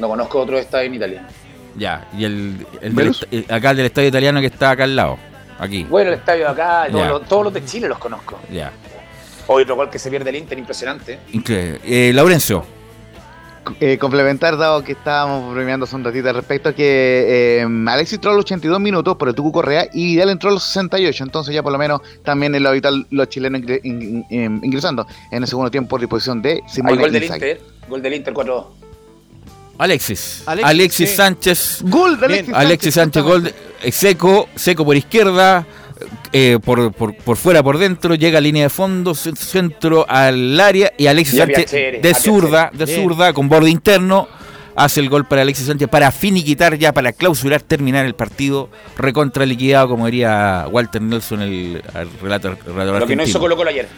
No conozco otro estadio en Italia. Ya, y el, el del eh, acá el del estadio italiano que está acá al lado, aquí. Bueno, el estadio de acá, todos los, todos los de Chile los conozco. Ya. Hoy otro gol que se pierde el Inter, impresionante. Increíble. Eh, Laurencio, Eh, complementar, dado que estábamos premiando hace un ratito al respecto, que eh, Alexis entró a los 82 minutos por el Tucu Correa y Vidal entró a los 68, entonces ya por lo menos también en lo habitual los chilenos ingre- in- in- ingresando en el segundo tiempo por disposición de Hay Simone gol del. Inter, gol del Inter 4-2. Alexis. Alexis, Alexis, sí. Sánchez. Gol de Alexis Alexis Sánchez, Sánchez, gol eh, seco, seco por izquierda, eh, por, por, por fuera, por dentro, llega a línea de fondo, ce- centro al área y Alexis Y Sánchez Piacere, de zurda, de Bien. zurda, con borde interno, hace el gol para Alexis Sánchez para finiquitar ya, para clausurar, terminar el partido, recontra liquidado, como diría Walter Nelson, el, el relator, el relator Lo que no hizo. Colo Colo ayer.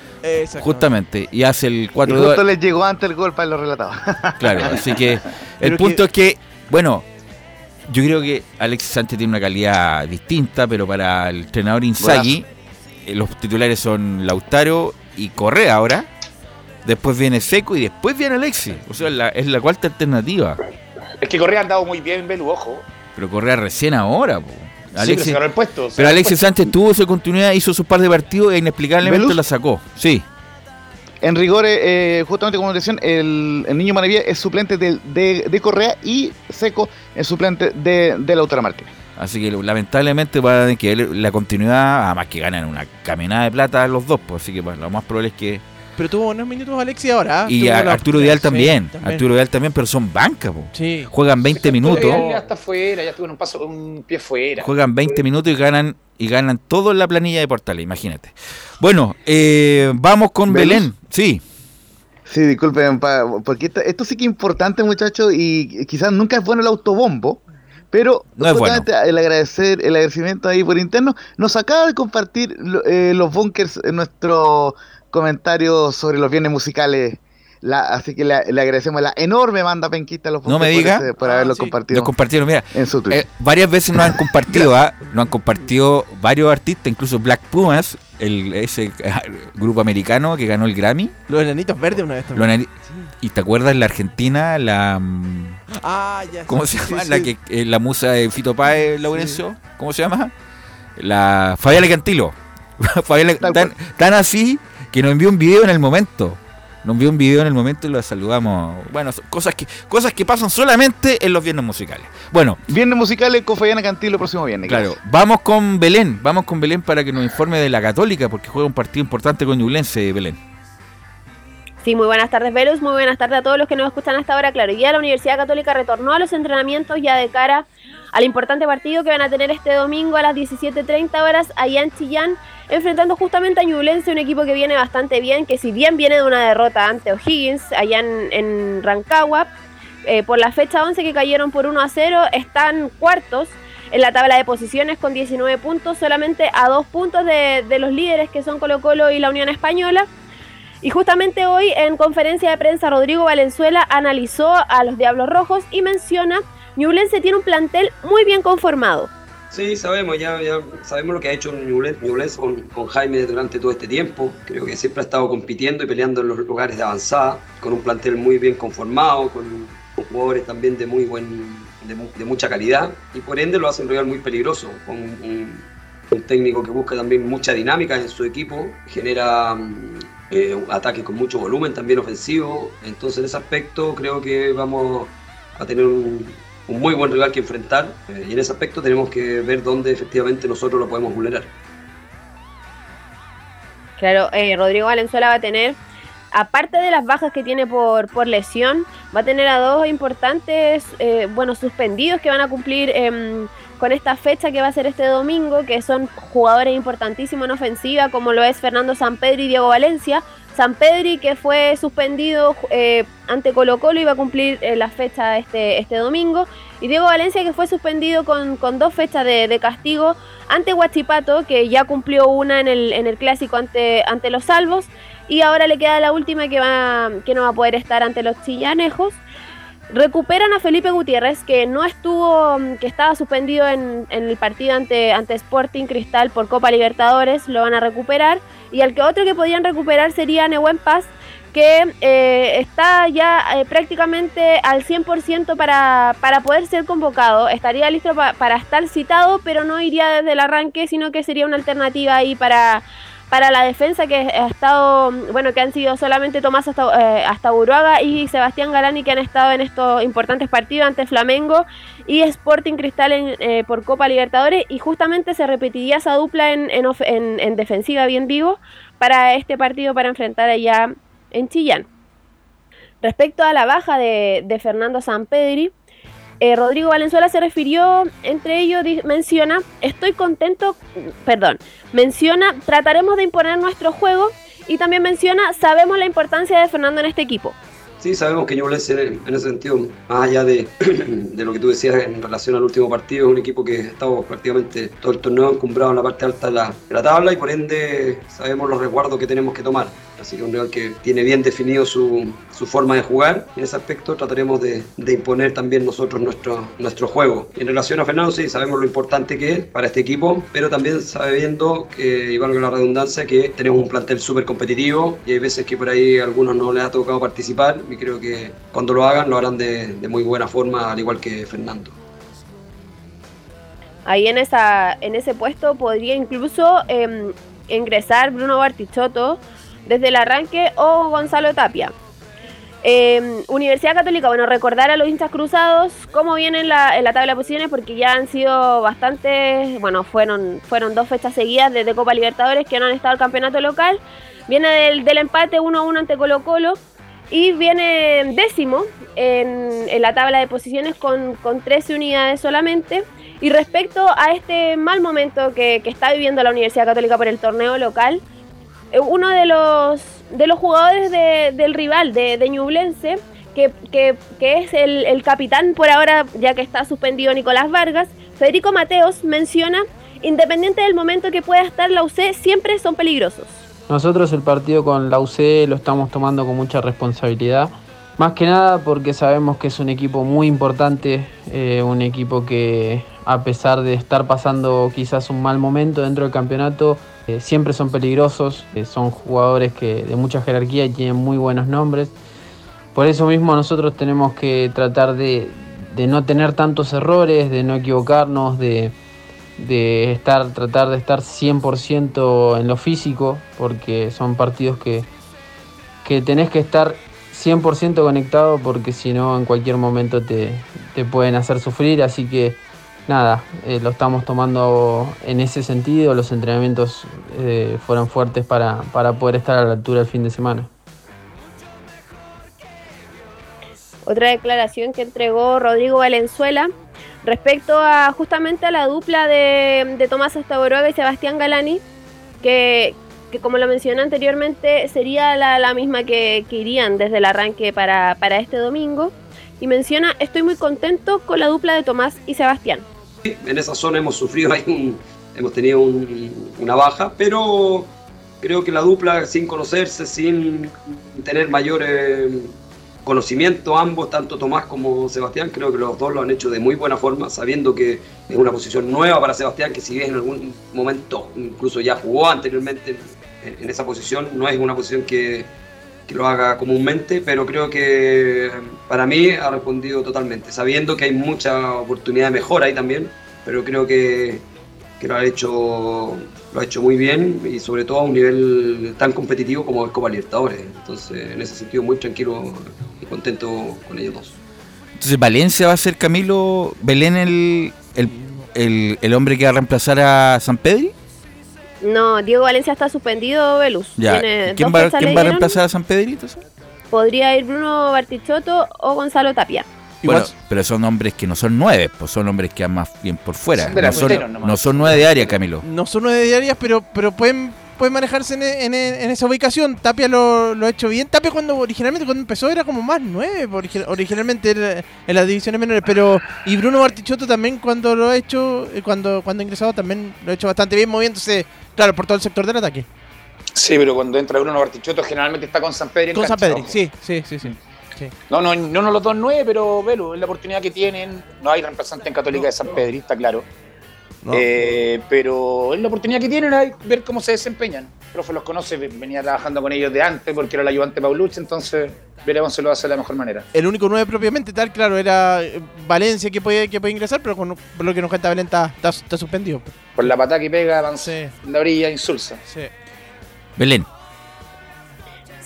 Justamente, y hace el Y 4-2. justo les llegó antes el gol para los relatados. Claro, así que el Pero punto que- es que, bueno, yo creo que Alexis Sánchez tiene una calidad distinta, pero para el entrenador Inzaghi, eh, los titulares son Lautaro y Correa ahora. Después viene Seco y después viene Alexis. O sea, la- es la cuarta alternativa. Es que Correa ha andado muy bien, Belu, ojo. Pero Correa recién ahora, po. Sí, pero se ganó el puesto. pero el Alexis. Sánchez tuvo su continuidad, hizo sus par de partidos e inexplicablemente ¿Velus? la sacó. Sí. En rigor, eh, justamente como decían, el, el niño Maravilla es suplente de, de- de Correa y Seco es suplente de, de Lautaro Martínez. Así que lamentablemente van a tener que la continuidad, además que ganan una caminada de plata los dos, pues, así que pues, lo más probable es que... Pero tuvo buenos minutos Alexis ahora. ¿ah? Y a- la- Arturo Vidal sí, también, Arturo Vidal también, pero son bancas. Sí. juegan 20 minutos, ya está fuera, ya estuvo en un paso, un pie fuera. juegan 20 minutos y ganan y ganan todo en la planilla de Portales, imagínate. Bueno, eh, vamos con. Belén, sí. Sí, disculpen, pa- porque esto, esto sí que es importante, muchachos, y quizás nunca es bueno el autobombo, pero No es bueno. justamente el agradecer, el agradecimiento ahí por interno, nos acaba de compartir eh, los bunkers en nuestro comentario sobre los bienes musicales. La, así que le, le agradecemos la enorme banda penquista a los No me diga. por, ese- por haberlo compartido. Nos compartieron, mira, en su Twitter. eh, varias veces nos han compartido, ¿ah? nos han compartido varios artistas, incluso Black Pumas, el, ese ah, grupo americano que ganó el Grammy. Los enanitos verdes una vez también. ¿Y te acuerdas la Argentina, la... mm, Ah, ya. ¿Cómo sí, se llama? sí. La que eh, la musa de Fito Páez, Laurencio. ¿Cómo se llama? La Fabiana Cantilo. Fabiana, tan, tan así que nos envió un video en el momento. Nos envió un video en el momento y lo saludamos. Bueno, cosas que cosas que pasan solamente en los viernes musicales. Bueno, Viernes musicales con Fabiana Cantilo el próximo viernes. claro, gracias. vamos con Belén, vamos con Belén para que nos informe de la Católica porque juega un partido importante con Ñublense, Belén. Sí, muy buenas tardes, Velus. Muy buenas tardes a todos los que nos escuchan hasta ahora. Claro, y ya la Universidad Católica retornó a los entrenamientos ya de cara al importante partido que van a tener este domingo a las 17.30 horas allá en Chillán, enfrentando justamente a Ñublense, un equipo que viene bastante bien, que si bien viene de una derrota ante O'Higgins allá en, Rancagua, eh, por la fecha 11 que cayeron por 1 a 0, están cuartos en la tabla de posiciones con 19 puntos, solamente a dos puntos de, de los líderes que son Colo Colo y la Unión Española. Y justamente hoy en conferencia de prensa Rodrigo Valenzuela analizó a los Diablos Rojos y menciona Ñublense tiene un plantel muy bien conformado. Sí, sabemos, ya, ya sabemos lo que ha hecho Ñublense con, con, Jaime durante todo este tiempo. Creo que siempre ha estado compitiendo y peleando en los lugares de avanzada, con un plantel muy bien conformado, con, jugadores también de muy buen, de, de, mucha calidad y por ende lo hace un rival muy peligroso, con un, técnico que busca también mucha dinámica en su equipo, genera eh, ataques con mucho volumen también ofensivo. Entonces, en ese aspecto, creo que vamos a tener un, un muy buen rival que enfrentar. Eh, y en ese aspecto, tenemos que ver dónde efectivamente nosotros lo podemos vulnerar. Claro, eh, Rodrigo Valenzuela va a tener, aparte de las bajas que tiene por, por lesión, va a tener a dos importantes, eh, bueno, suspendidos que van a cumplir eh, con esta fecha que va a ser este domingo, que son jugadores importantísimos en ofensiva, como lo es Fernando Sampedri y Diego Valencia. Sampedri, que fue suspendido eh, ante Colo Colo, iba a cumplir eh, la fecha este, este domingo. Y Diego Valencia, que fue suspendido con, con dos fechas de, de, castigo ante Huachipato, que ya cumplió una en el, en el clásico ante, ante los Salvos. Y ahora le queda la última que, va, que no va a poder estar ante los Chillanejos. Recuperan a Felipe Gutiérrez, que no estuvo, que estaba suspendido en, el partido ante, ante Sporting Cristal por Copa Libertadores, lo van a recuperar. Y al que otro que podían recuperar sería Nehuen Paz, que eh, está ya eh, prácticamente al 100% para, para poder ser convocado. Estaría listo pa, para estar citado, pero no iría desde el arranque, sino que sería una alternativa ahí para para la defensa que ha estado, bueno, que han sido solamente Tomás hasta, eh, hasta Uruaga y Sebastián Galani que han estado en estos importantes partidos ante Flamengo y Sporting Cristal en, eh, por Copa Libertadores y justamente se repetiría esa dupla en, en, en, en defensiva, bien digo, para este partido para enfrentar allá en Chillán. Respecto a la baja de, de Fernando Sampedri, eh, Rodrigo Valenzuela se refirió, entre ellos menciona, estoy contento, perdón, menciona, trataremos de imponer nuestro juego y también menciona, sabemos la importancia de Fernando en este equipo. Sí, sabemos que Ñublense en ese sentido, más allá de, lo que tú decías en relación al último partido, es un equipo que ha estado prácticamente todo el torneo encumbrado en la parte alta de la, de la tabla y por ende sabemos los resguardos que tenemos que tomar. Así que un rival que tiene bien definido su, su forma de jugar. En ese aspecto trataremos de, imponer también nosotros nuestro, nuestro juego. En relación a Fernando, sí, sabemos lo importante que es para este equipo, pero también sabiendo que, y valga la redundancia, que tenemos un plantel súper competitivo y hay veces que por ahí a algunos no les ha tocado participar y creo que cuando lo hagan lo harán de, de muy buena forma, al igual que Fernando. Ahí en, esa, en ese puesto podría incluso eh, ingresar Bruno Bartichotto, desde el arranque o Gonzalo Tapia. Eh, Universidad Católica, bueno, recordar a los hinchas cruzados cómo vienen en la, en la tabla de posiciones porque ya han sido bastantes, bueno, fueron, fueron dos fechas seguidas desde de Copa Libertadores que no han estado al campeonato local. Viene del, del empate 1-1 ante Colo Colo y viene décimo en, en la tabla de posiciones con, con 13 unidades solamente. Y respecto a este mal momento que, que está viviendo la Universidad Católica por el torneo local, uno de los, de los jugadores de, del rival, de, de Ñublense, que, que, que, es el, el, capitán por ahora, ya que está suspendido Nicolás Vargas, Federico Mateos menciona, independiente del momento que pueda estar la UC, siempre son peligrosos. Nosotros el partido con la UC lo estamos tomando con mucha responsabilidad. Más que nada porque sabemos que es un equipo muy importante, eh, un equipo que a pesar de estar pasando quizás un mal momento dentro del campeonato, eh, siempre son peligrosos, eh, son jugadores que de mucha jerarquía y tienen muy buenos nombres. Por eso mismo nosotros tenemos que tratar de, no tener tantos errores, de no equivocarnos, de, de estar, tratar de estar 100% en lo físico, porque son partidos que, que tenés que estar 100% conectado porque si no en cualquier momento te, te pueden hacer sufrir, así que nada, eh, lo estamos tomando en ese sentido, los entrenamientos eh, fueron fuertes para, para, poder estar a la altura el fin de semana. Otra declaración que entregó Rodrigo Valenzuela respecto a justamente a la dupla de, de Tomás Astaboroga y Sebastián Galani, que, que como lo mencioné anteriormente, sería la, la misma que, que irían desde el arranque para, para este domingo. Y menciona, estoy muy contento con la dupla de Tomás y Sebastián. En esa zona hemos sufrido ahí un, hemos tenido un- una baja, pero creo que la dupla, sin conocerse, sin tener mayor eh, conocimiento, ambos, tanto Tomás como Sebastián, creo que los dos lo han hecho de muy buena forma, sabiendo que es una posición nueva para Sebastián, que si bien en algún momento incluso ya jugó anteriormente en, esa posición, no es una posición que, que lo haga comúnmente, pero creo que para mí ha respondido totalmente, sabiendo que hay mucha oportunidad de mejora ahí también, pero creo que, que lo ha hecho lo ha hecho muy bien y sobre todo a un nivel tan competitivo como es Copa Libertadores. Entonces, en ese sentido, muy tranquilo y contento con ellos dos. Entonces, Valencia va a ser Camilo Belén el, el, el- el hombre que va a reemplazar a San Pedri. No, Diego Valencia está suspendido, Velus. Ya. Tiene ¿Quién, va, quién a reemplazar a San Pedri? entonces? Podría ir Bruno Bartichotto o Gonzalo Tapia. Bueno, pero son hombres que no son nueve, pues son hombres que van más bien por fuera. No son, no son nueve de área, Camilo. No son nueve diarias, pero, pero pueden, pueden manejarse en, en- en esa ubicación. Tapia lo, lo ha hecho bien. Tapia cuando originalmente cuando empezó era como más nueve, origi- originalmente era- en las divisiones menores, pero y Bruno Bartichotto también cuando lo ha hecho, eh, cuando, cuando ha ingresado también lo ha hecho bastante bien, moviéndose, claro, por todo el sector del ataque. Sí, pero cuando entra Bruno Bartichotto generalmente está con San Pedro en Con San Pedro, sí, sí, sí. sí. No, no, no, no los dos nueve, pero Velo, es la oportunidad que tienen. No hay reemplazante en Católica de San Pedro, está claro. Eh, pero es la oportunidad que tienen a ver cómo se desempeñan. El profe los conoce, venía trabajando con ellos de antes porque era el ayudante Paulucci, entonces veremos si lo hace de la mejor manera. El único 9 propiamente tal, claro, era eh, Valencia que puede, que puede ingresar, pero con, por lo que nos cuenta Belén está, está, está suspendido. Por la patada que pega, avanza en la orilla, insulsa. Belén.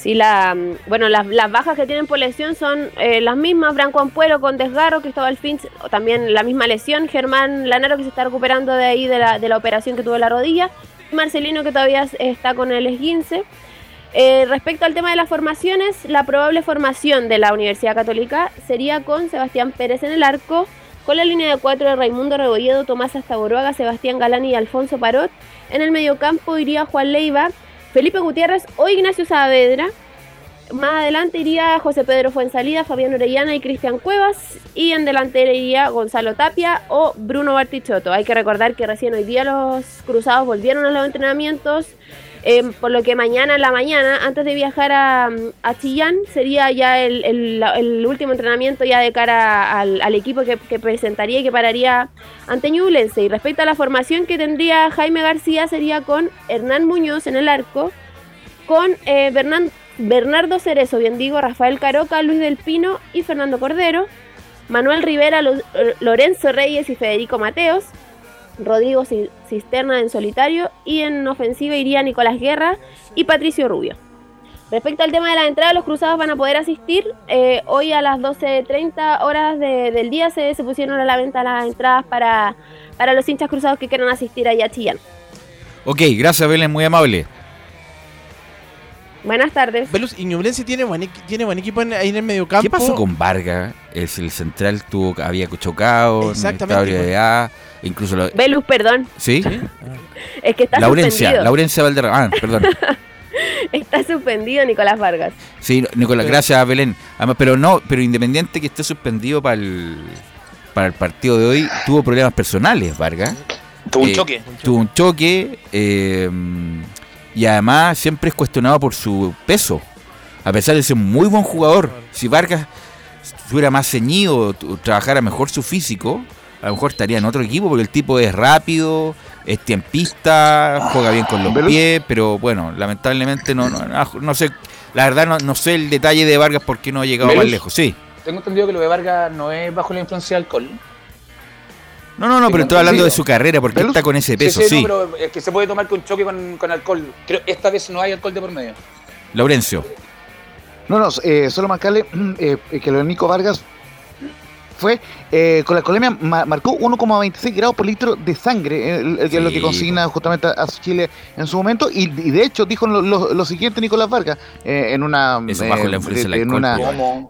Sí, la, bueno, las, las bajas que tienen por lesión son eh, las mismas, Branco Ampuero con desgarro, Cristóbal Finch, o también la misma lesión, Germán Lanaro que se está recuperando de ahí de la, de la operación que tuvo en la rodilla, Marcelino que todavía está con el esguince. Eh, respecto al tema de las formaciones, la probable formación de la Universidad Católica sería con Sebastián Pérez en el arco, con la línea de cuatro de Raimundo Rebolledo, Tomás Astaboroaga, Sebastián Galani y Alfonso Parot. En el mediocampo iría Juan Leiva, Felipe Gutiérrez o Ignacio Saavedra. Más adelante iría José Pedro Fuensalida, Fabián Orellana y Cristian Cuevas. Y en delantera iría Gonzalo Tapia o Bruno Bartichotto. Hay que recordar que recién hoy día los cruzados volvieron a los entrenamientos. Eh, por lo que mañana en la mañana, antes de viajar a, Chillán, sería ya el, último entrenamiento ya de cara al, equipo que, presentaría y que pararía ante Ñublense. Y respecto a la formación que tendría Jaime García, sería con Hernán Muñoz en el arco, con eh, Bernardo Cerezo, bien digo, Rafael Caroca, Luis del Pino y Fernando Cordero, Manuel Rivera, Lo- Lorenzo Reyes y Federico Mateos, Rodrigo Ci- Cisterna en solitario y en ofensiva iría Nicolás Guerra y Patricio Rubio. Respecto al tema de la entrada, los cruzados van a poder asistir. Eh, hoy a las 12.30 horas de- del día se, se pusieron a la venta las entradas para, para los hinchas cruzados que quieran asistir allá a Chillán. Ok, gracias Belén, muy amable. Buenas tardes. Velus, y Ñublense tiene buen, tiene buen equipo en- ahí en el mediocampo. ¿Qué pasó con Vargas? Es el central tuvo, había chocado, Exactamente, estaba de A, incluso lo- Velus, perdón. ¿Sí? Es que está Laurencia, suspendido. Laurencia Valderrama, ah, perdón. Está suspendido Nicolás Vargas. Sí, Nicolás, gracias Belén. Además, pero no, pero independiente que esté suspendido para el, para el partido de hoy, tuvo problemas personales, Vargas. Tuvo un Eh, choque. Tuvo un choque eh, y además siempre es cuestionado por su peso. A pesar de ser un muy buen jugador, si Vargas estuviera más ceñido, trabajara mejor su físico, a lo mejor estaría en otro equipo porque el tipo es rápido, es tiempista, juega bien con los pies, pero bueno, lamentablemente no, no, no- no sé, la verdad no, no sé el detalle de Vargas por qué no ha llegado más lejos. Sí. Tengo entendido que lo de Vargas no es bajo la influencia del alcohol. No, no, no, pero estoy hablando de su carrera porque está con ese peso, sí. no, pero es que se puede tomar con choque con, con alcohol. Creo esta vez no hay alcohol de por medio. Laurencio. No, no, eh, solo marcarle eh, que lo de Nico Vargas fue eh, con la alcoholemia ma- marcó 1,26 grados por litro de sangre, eh, que es lo que consigna justamente a, a Chile en su momento. Y, y de hecho dijo lo, lo- lo siguiente Nicolás Vargas eh, en una eh, del en una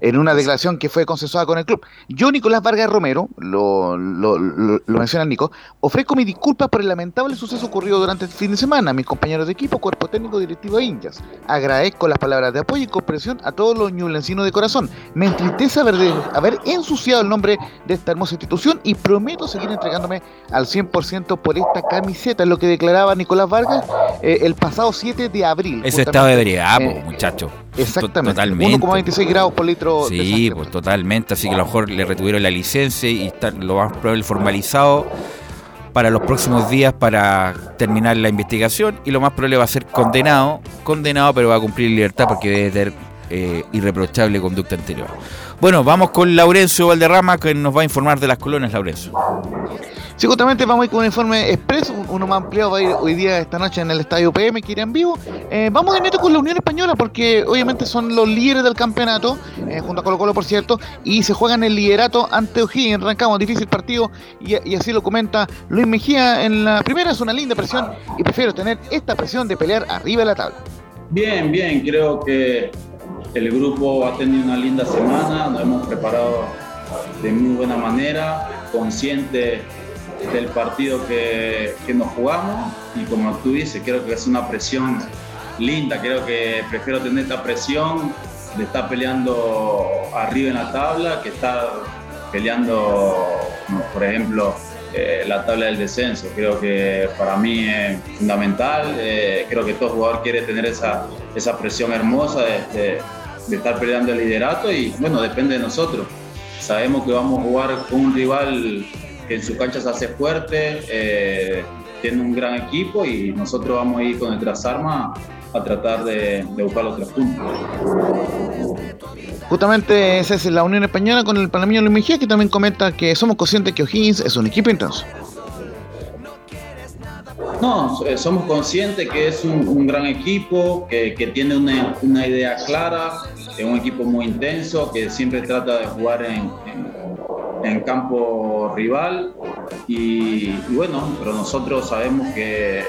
en una declaración que fue consensuada con el club. Yo, Nicolás Vargas Romero, lo, lo, lo- lo menciona Nico, ofrezco mis disculpas por el lamentable suceso ocurrido durante el fin de semana. Mis compañeros de equipo, cuerpo técnico, directivo e hinchas. Agradezco las palabras de apoyo y comprensión a todos los ñublencinos de corazón. Me entristece haber, de- haber ensuciado el nombre de esta hermosa institución y prometo seguir entregándome al 100% por esta camiseta, es lo que declaraba Nicolás Vargas eh, el pasado 7 de abril. Ese estado de ebriedad, Eh, muchacho. Exactamente. Totalmente. 1,26 grados por litro de Sí, sangre. pues totalmente. Así que a lo mejor le retuvieron la licencia y está lo más probable formalizado para los próximos días para terminar la investigación y lo más probable va a ser condenado, condenado pero va a cumplir libertad porque debe tener eh, irreprochable conducta anterior. Bueno, vamos con Laurencio Valderrama que nos va a informar de las colonias, Laurencio. Sí, justamente vamos a ir con un informe expreso, uno más ampliado va a ir hoy día, esta noche en el Estadio PM, que irá en vivo. Eh, vamos de neto con la Unión Española, porque obviamente son los líderes del campeonato, eh, junto a Colo Colo, por cierto, y se juegan el liderato ante O'Higgins. Arrancamos, difícil partido, y, y así lo comenta Luis Mejía en la primera, es una linda presión, y prefiero tener esta presión de pelear arriba de la tabla. Bien, bien, creo que el grupo ha tenido una linda semana, nos hemos preparado de muy buena manera, consciente del partido que, que nos jugamos y como tú dices, creo que es una presión linda, creo que prefiero tener esta presión de estar peleando arriba en la tabla que estar peleando, por ejemplo, eh, la tabla del descenso. Creo que para mí es fundamental. eh, creo que todo jugador quiere tener esa, esa presión hermosa de, de- de estar peleando el liderato y bueno, depende de nosotros. Sabemos que vamos a jugar con un rival que en su cancha se hace fuerte, eh, tiene un gran equipo y nosotros vamos a ir con nuestras armas a tratar de, de buscar los tres puntos. Justamente esa es la Unión Española con el panameño Luis Mejía, que también comenta que somos conscientes que O'Higgins es un equipo intenso. No, eh, somos conscientes que es un, un gran equipo, que, que tiene una, una idea clara, es un equipo muy intenso, que siempre trata de jugar en, en- campo rival. Y, bueno, pero nosotros sabemos que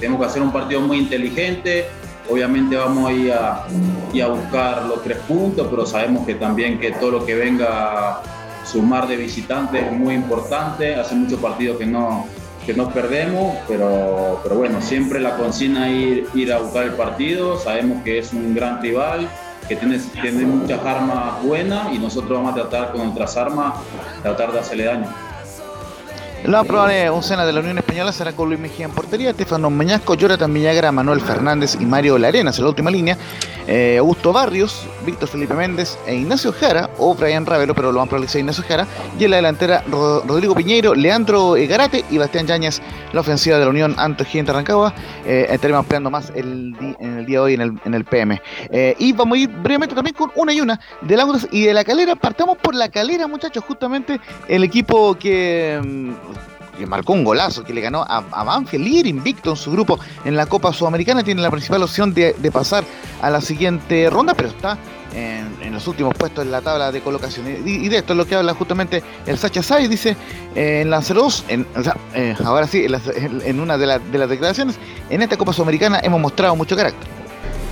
tenemos que hacer un partido muy inteligente. Obviamente vamos a ir a, ir a buscar los tres puntos, pero sabemos que también que todo lo que venga sumar de visitantes es muy importante. Hace muchos partidos que no, que no perdemos, pero, pero bueno, siempre la consigna es ir, a buscar el partido. Sabemos que es un gran rival, que tiene, tiene muchas armas buenas y nosotros vamos a tratar con nuestras armas, tratar de hacerle daño. La probable oncena de la Unión Española será con Luis Mejía en portería, Estefano Mañasco, Jonathan Villagra, Manuel Fernández y Mario Larenas en la última línea, eh, Augusto Barrios, Víctor Felipe Méndez e Ignacio Jara, o Brian Ravelo, pero lo más probable sea Ignacio Jara, y en la delantera Ro- Rodrigo Piñeiro, Leandro Egarate y Bastián Yañez, la ofensiva de la Unión ante Gigante Rancagua. Eh, estaremos ampliando más el en el día de hoy en el, PM. Eh, y vamos a ir brevemente también con una y una del Audas y de la Calera. Partamos por la Calera, muchachos, justamente el equipo que, mm, que marcó un golazo, que le ganó a, a Banfield, líder invicto en su grupo en la Copa Sudamericana, tiene la principal opción de, pasar a la siguiente ronda, pero está en, los últimos puestos en la tabla de colocación. Y, de esto es lo que habla justamente el Sacha Sai, dice eh, en Lancer 2, en, o sea, eh, ahora sí, en, una de las declaraciones, en esta Copa Sudamericana hemos mostrado mucho carácter.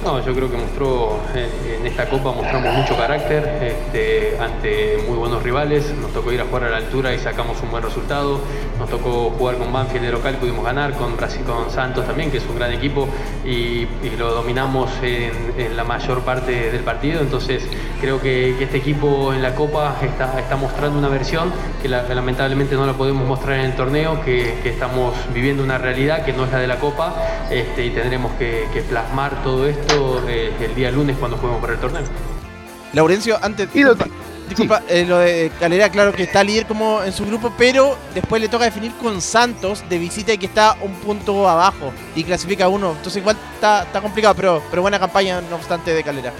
No, yo creo que mostró eh, en esta copa mostramos mucho carácter este, ante muy buenos rivales. Nos tocó ir a jugar a la altura y sacamos un buen resultado. Nos tocó jugar con Banfield de local, pudimos ganar con Brasil, con Santos también, que es un gran equipo y, lo dominamos en, la mayor parte del partido. Entonces creo que, este equipo en la copa está, mostrando una versión que, la- que lamentablemente no la podemos mostrar en el torneo, que, estamos viviendo una realidad que no es la de la copa este, y tendremos que plasmar todo esto eh, el día lunes cuando juguemos por el torneo. Laurencio, antes. Disculpa, disculpa, eh, lo de Calera, claro que está líder como en su grupo, pero después le toca definir con Santos de visita y que está un punto abajo y clasifica uno. Entonces, igual está, está complicado, pero, pero buena campaña, no obstante, de Calera.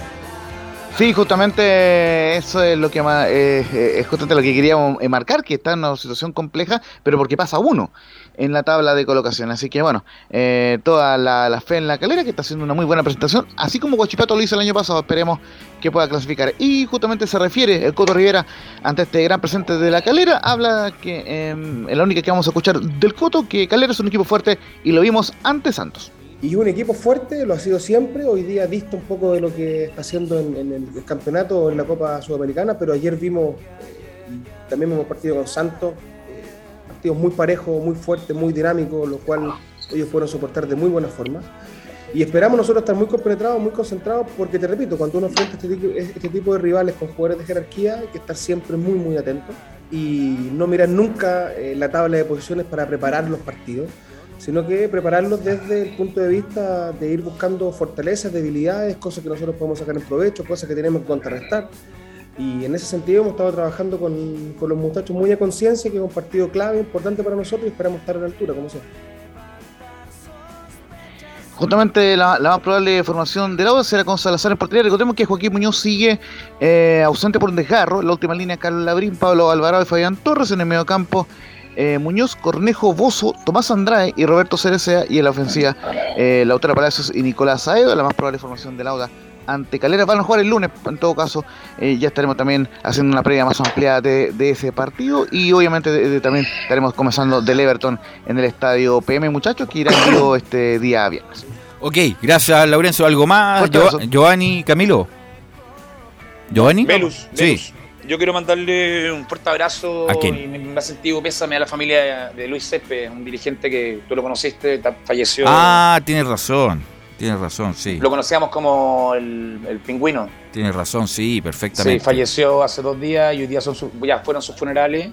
Sí, justamente eso es lo que eh, eh, es justamente lo que queríamos marcar, que está en una situación compleja, pero porque pasa uno en la tabla de colocación. Así que bueno, eh, toda la, fe en la calera, que está haciendo una muy buena presentación, así como Guachipato lo hizo el año pasado, esperemos que pueda clasificar. Y justamente se refiere el Coto Rivera ante este gran presente de la calera, habla que eh, es la única que vamos a escuchar del Coto, que Calera es un equipo fuerte y lo vimos ante Santos. Y un equipo fuerte, lo ha sido siempre, hoy día dista un poco de lo que está haciendo en, en el campeonato en la Copa Sudamericana, pero ayer vimos, también hemos partido con Santos, partidos muy parejos, muy fuertes, muy dinámicos, lo cual ellos fueron soportar de muy buena forma. Y esperamos nosotros estar muy compenetrados, muy concentrados, porque te repito, cuando uno enfrenta este, este tipo de rivales con jugadores de jerarquía, hay que estar siempre muy, muy atento y no mirar nunca eh, la tabla de posiciones para preparar los partidos, sino que prepararlos desde el punto de vista de ir buscando fortalezas, debilidades, cosas que nosotros podemos sacar en provecho, cosas que tenemos que contrarrestar. Y en ese sentido hemos estado trabajando con, con los muchachos muy a conciencia, que es un partido clave, importante para nosotros y esperamos estar a la altura, como sea. Justamente la, más probable formación del Auda será con Salazar en portería. Recordemos que Joaquín Muñoz sigue eh, ausente por un desgarro. La última línea, Carlos Labrín, Pablo Alvarado y Fabián Torres. En el mediocampo, eh, Muñoz, Cornejo, Bozo, Tomás Andrade y Roberto Cerecea. Y en la ofensiva, eh, Lautaro Palacios y Nicolás Saedo. La más probable formación del Auda ante Calera. Van a jugar el lunes, en todo caso. eh, ya estaremos también haciendo una previa más ampliada de, de ese partido. Y obviamente de- de- también estaremos comenzando del Everton en el estadio PM, muchachos, que irá vivo este día viernes. Ok, gracias Laurencio. ¿Algo más? Abrazo. Giovanni, Camilo. ¿Giovanni? Velus, Sí. Velus. Yo quiero mandarle un fuerte abrazo ¿A quién? y me, me ha sentido pésame a la familia de Luis Céspedes, un dirigente que tú lo conociste, falleció. Ah, tienes razón. Tienes razón, sí. Lo conocíamos como el, el pingüino. Tienes razón, sí, Sí, perfectamente. falleció hace dos días y hoy día son ya fueron sus funerales.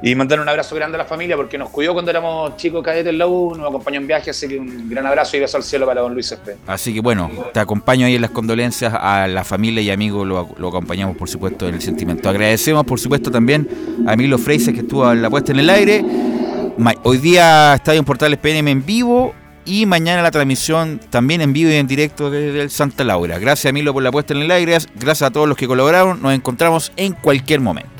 Y mandar un abrazo grande a la familia porque nos cuidó cuando éramos chicos cadetes en la U, nos acompañó en viaje, así que un gran abrazo y beso al cielo para don Luis Céspedes. Así que bueno, te acompaño ahí en las condolencias a la familia y amigos, lo, lo acompañamos por supuesto en el sentimiento. Agradecemos por supuesto también a Emilio Freises que estuvo en la puesta en el aire. Hoy día Estadio en Portales PNM en vivo y mañana la transmisión también en vivo y en directo desde el Santa Laura. Gracias Emilio por la puesta en el aire, gracias a todos los que colaboraron, nos encontramos en cualquier momento.